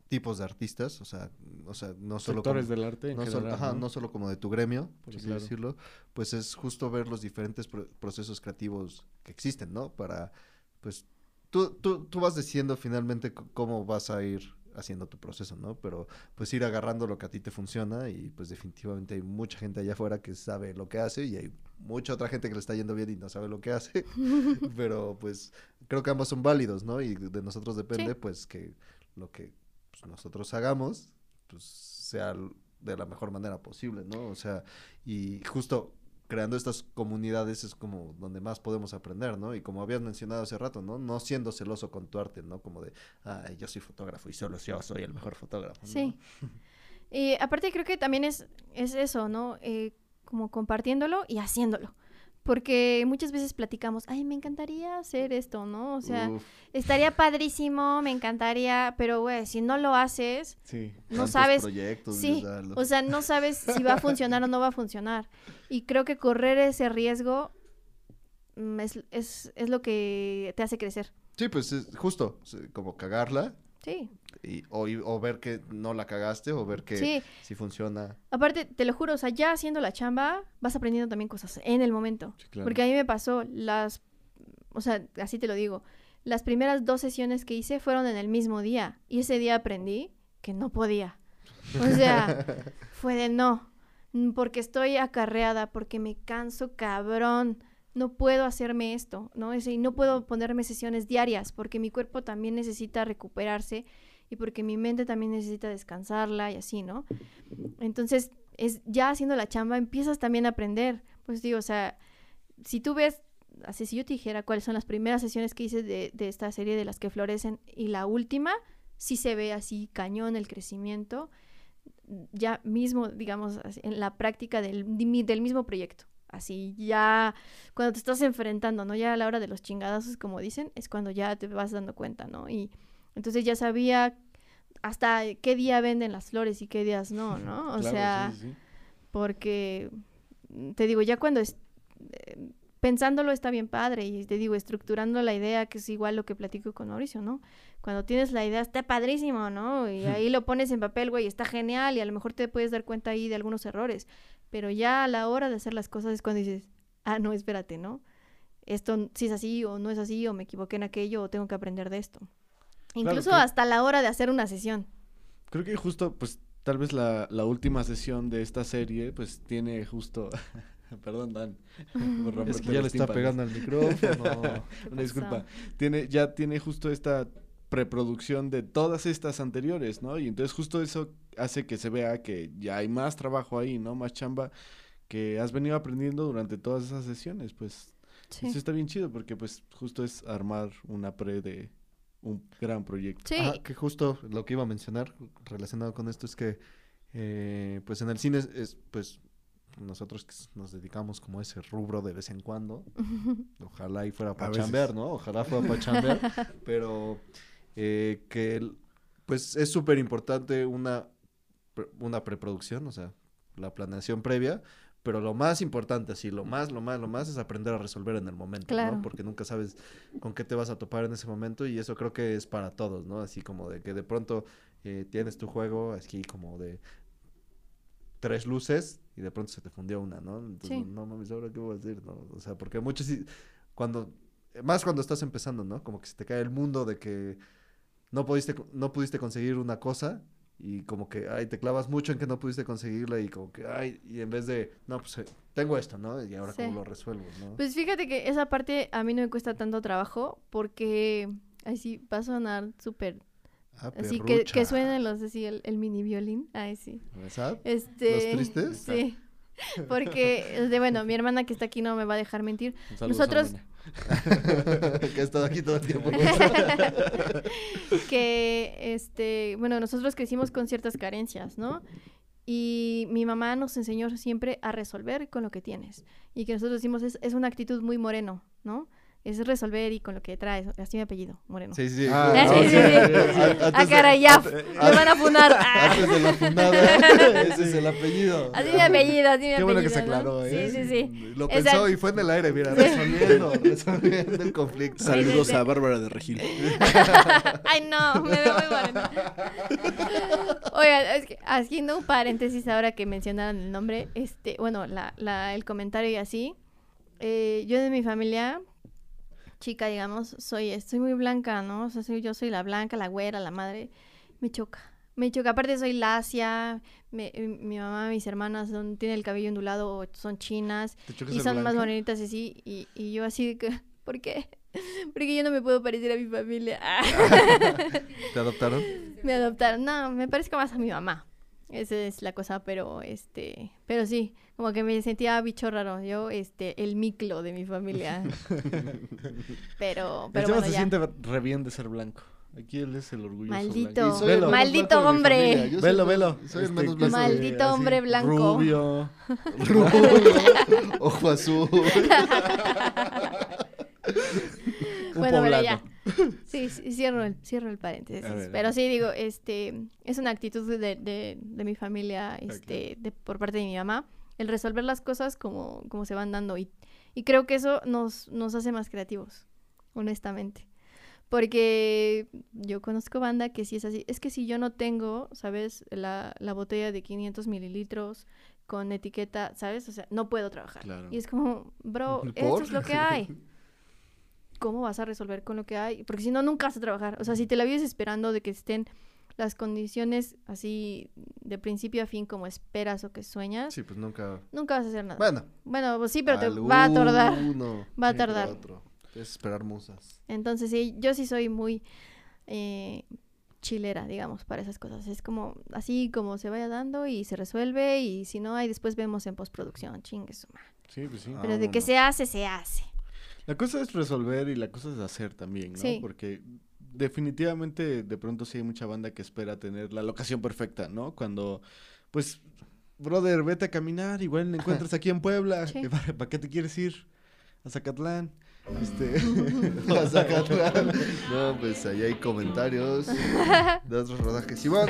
tipos de artistas, o sea, o sea, no solo Sectores como- del arte en no, solo, ajá, ¿no? no solo como de tu gremio, por Sí, así claro. decirlo, pues es justo ver los diferentes pro- procesos creativos que existen, ¿no? Para, pues, tú, tú, tú vas diciendo finalmente cómo vas a ir haciendo tu proceso, ¿no? Pero pues ir agarrando lo que a ti te funciona y pues definitivamente hay mucha gente allá afuera que sabe lo que hace y hay mucha otra gente que le está yendo bien y no sabe lo que hace, [LAUGHS] pero pues creo que ambos son válidos, ¿no? Y de nosotros depende Sí. pues que lo que pues, nosotros hagamos pues sea de la mejor manera posible, ¿no? O sea, y justo creando estas comunidades es como donde más podemos aprender, ¿no? Y como habías mencionado hace rato, ¿no? No siendo celoso con tu arte, ¿no? Como de, ay, yo soy fotógrafo y solo yo soy el mejor fotógrafo. Sí. Y aparte creo que también es, es eso, ¿no? Eh, como compartiéndolo y haciéndolo. Porque muchas veces platicamos, ay, me encantaría hacer esto, ¿no? O sea, Uf, estaría padrísimo, me encantaría, pero, güey, si no lo haces, Sí. no sabes, proyectos, sí, o sea, no sabes [LAUGHS] si va a funcionar o no va a funcionar. Y creo que correr ese riesgo mm, es, es, es lo que te hace crecer. Sí, pues es justo, como cagarla Sí, y, o, o ver que no la cagaste o ver que sí. si funciona. Aparte, te lo juro, o sea, ya haciendo la chamba, vas aprendiendo también cosas en el momento. Sí, claro. Porque a mí me pasó las, o sea, así te lo digo, las primeras dos sesiones que hice fueron en el mismo día. Y ese día aprendí que no podía. O sea, [LAUGHS] fue de no, porque estoy acarreada, porque me canso cabrón. No puedo hacerme esto, ¿no? Es, y no puedo ponerme sesiones diarias porque mi cuerpo también necesita recuperarse y porque mi mente también necesita descansarla y así, ¿no? Entonces, es ya haciendo la chamba empiezas también a aprender. Pues digo, o sea, si tú ves, así si yo te dijera cuáles son las primeras sesiones que hice de, de esta serie de las que florecen y la última, sí se ve así cañón el crecimiento, ya mismo, digamos, en la práctica del, del mismo proyecto. Así ya, cuando te estás enfrentando, ¿no? Ya a la hora de los chingadazos, como dicen, es cuando ya te vas dando cuenta, ¿no? Y entonces ya sabía hasta qué día venden las flores y qué días no, ¿no? [LAUGHS] O Claro, sea, sí, sí, sí. porque mm, te digo, ya cuando es, eh, pensándolo está bien padre y te digo, estructurando la idea, que es igual lo que platico con Mauricio, ¿no? Cuando tienes la idea está padrísimo, ¿no? Y [LAUGHS] ahí lo pones en papel, güey, está genial y a lo mejor te puedes dar cuenta ahí de algunos errores, pero ya a la hora de hacer las cosas es cuando dices, ah, no, espérate, ¿no? Esto sí es así o no es así o me equivoqué en aquello o tengo que aprender de esto. Incluso que- hasta la hora de hacer una sesión. Creo que justo, pues, tal vez la, la última sesión de esta serie, pues, tiene justo... [LAUGHS] Perdón, Dan. [LAUGHS] por Es que ya le está tímpanos. pegando al micrófono. [LAUGHS] Una disculpa. Tiene, ya tiene justo esta preproducción de todas estas anteriores, ¿no? Y entonces justo eso hace que se vea que ya hay más trabajo ahí, ¿no? Más chamba que has venido aprendiendo durante todas esas sesiones, pues Sí. eso está bien chido porque pues justo es armar una pre de un gran proyecto. Sí. Ajá, que justo lo que iba a mencionar relacionado con esto es que, eh, pues en el cine es, es, pues, nosotros que nos dedicamos como a ese rubro de vez en cuando, [LAUGHS] ojalá y fuera para chambear, ¿no? Ojalá fuera para chambear, [LAUGHS] pero eh, que, el- pues, es súper importante una, una preproducción, o sea, la planeación previa, pero lo más importante, así, lo más, lo más, lo más es aprender a resolver en el momento, Claro. ¿no? Porque nunca sabes con qué te vas a topar en ese momento y eso creo que es para todos, ¿no? Así como de que de pronto eh, tienes tu juego, así como de tres luces y de pronto se te fundió una, ¿no? Entonces, Sí. no mames, ¿ahora qué voy a hacer? No, o sea, porque muchos cuando, más cuando estás empezando, ¿no? Como que se te cae el mundo de que no pudiste, no pudiste conseguir una cosa y como que, ay, te clavas mucho en que no pudiste conseguirla y como que, ay, y en vez de, no, pues eh, tengo esto, ¿no? Y ahora Sí. cómo lo resuelvo, ¿no? Pues fíjate que esa parte a mí no me cuesta tanto trabajo porque así va a sonar súper Ah, así que, que suenen los así el, el mini violín. Ay, sí. Este, ¿Los tristes? Sí. [LAUGHS] Porque, de, bueno, mi hermana que está aquí no me va a dejar mentir. A Nosotros-. [LAUGHS] que ha estado aquí todo el tiempo. que, este, bueno, nosotros crecimos con ciertas carencias, ¿no? Y mi mamá nos enseñó siempre a resolver con lo que tienes. Y que nosotros decimos, es, es una actitud muy moreno, ¿no? Es resolver y con lo que traes. Así mi apellido, moreno. Sí, sí. Ah, Ah, no, sí, sí, sí. A- Ah, de- caray, ya. Me van a funar. Ah. Antes de la fundada, [LAUGHS] ese es el apellido. Así mi apellido, así mi Qué bueno que apellido, se aclaró, ¿eh? Sí, sí, sí. Lo pensó y fue en el aire, mira, resolviendo, [LAUGHS] resolviendo el conflicto. sí, Saludos sí. a Bárbara de Regil. [LAUGHS] Ay, no, me veo muy morena. Oigan, es que haciendo un paréntesis ahora que mencionaron el nombre, este, bueno, la, la, el comentario y así, eh, yo de mi familia, chica, digamos, soy, soy muy blanca, ¿no? O sea, soy, yo soy la blanca, la güera, la madre, me choca. Me choca, aparte soy lacia, me- eh, mi mamá, mis hermanas son, tienen el cabello ondulado, son chinas, ¿Te choca y son más morenitas y así, y, y yo así de que, [LAUGHS] ¿por qué? [LAUGHS] Porque yo no me puedo parecer a mi familia. [LAUGHS] ¿Te adoptaron? me adoptaron. No, me parezco más a mi mamá. Esa es la cosa, pero este, pero sí, como que me sentía bicho raro, yo, este, el miclo de mi familia. [LAUGHS] pero, pero bueno, se ya. siente re bien de ser blanco. Aquí él es el orgullo. Maldito. Soy Velo, Maldito hombre. velo, el- velo. Soy el menos blanco. Maldito así, hombre blanco. Rubio. [LAUGHS] Rubio, [LAUGHS] ojo azul. Un Bueno, pero poblano. ya. [LAUGHS] Sí, sí, cierro el, cierro el paréntesis. Ver, pero sí, digo, este, es una actitud de, de, de mi familia, este, de, por parte de mi mamá, el resolver las cosas como, como se van dando. Y, y creo que eso nos, nos hace más creativos, honestamente. Porque yo conozco banda que sí es así. Es que si yo no tengo, ¿sabes? La, la botella de 500 mililitros con etiqueta, ¿sabes? O sea, no puedo trabajar. Claro. Y es como, bro, [LAUGHS] ¿Por? esto es lo que hay. [LAUGHS] ¿Cómo vas a resolver con lo que hay? Porque si no, nunca vas a trabajar. O sea, si te la vives esperando de que estén las condiciones así de principio a fin como esperas o que sueñas, Sí, pues nunca. nunca vas a hacer nada. Bueno, Bueno, pues sí, pero te va a tardar. alguno Va a tardar. otro. Es esperar musas. Entonces, sí, yo sí soy muy eh, chilera, digamos, para esas cosas. Es como así como se vaya dando y se resuelve y si no hay, después vemos en postproducción, chingue su madre. Sí, pues sí. Pero de que se hace, se hace. La cosa es resolver y la cosa es hacer también, ¿no? Sí. Porque definitivamente de pronto sí hay mucha banda que espera tener la locación perfecta, ¿no? Cuando, pues, brother, vete a caminar, igual encuentras aquí en Puebla. Sí. [LAUGHS] ¿Para, qué te quieres ir? A Zacatlán. Este... [LAUGHS] [LAUGHS] A Zacatlán. no, pues ahí hay comentarios de otros rodajes. Iván,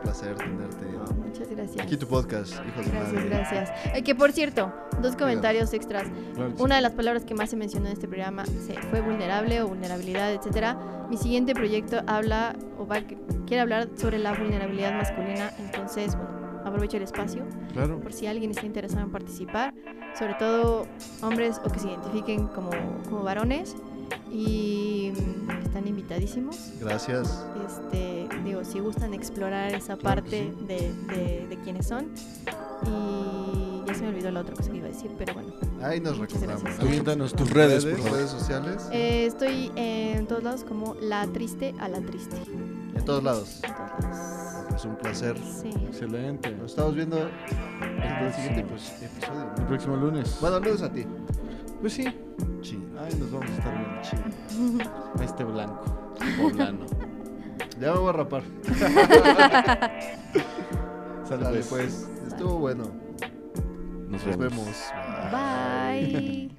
un placer tenerte. Muchas gracias. Aquí tu podcast, hijos de Gracias, madre. gracias. Eh, que por cierto, dos comentarios extras. Claro que sí. Una de las palabras que más se mencionó en este programa se fue vulnerable o vulnerabilidad, etcétera. Mi siguiente proyecto habla o va quiere hablar sobre la vulnerabilidad masculina, entonces, bueno, aprovecho el espacio Claro. por si alguien está interesado en participar, sobre todo hombres o que se identifiquen como, como varones y mm, están invitadísimos. Gracias. Este, digo, si gustan explorar esa Claro parte de, de, de quiénes son. Y ya se me olvidó la otra cosa que iba a decir, pero bueno. Ahí nos recordamos. Aviéntanos Tus redes, por Tus favor. redes sociales. Eh, estoy en todos lados como la triste a la triste. En todos lados. En todos lados. Pues un placer. Sí. Excelente. Nos estamos viendo en el siguiente pues, episodio. El próximo lunes. Bueno, saludos a ti. Pues sí. Sí. Ay, nos vamos a estar viendo chido. [LAUGHS] Este blanco. [LAUGHS] Poblano. Ya me voy a rapar. [LAUGHS] Sale pues. pues. Estuvo bueno. Nos Nos vemos. vemos. Bye.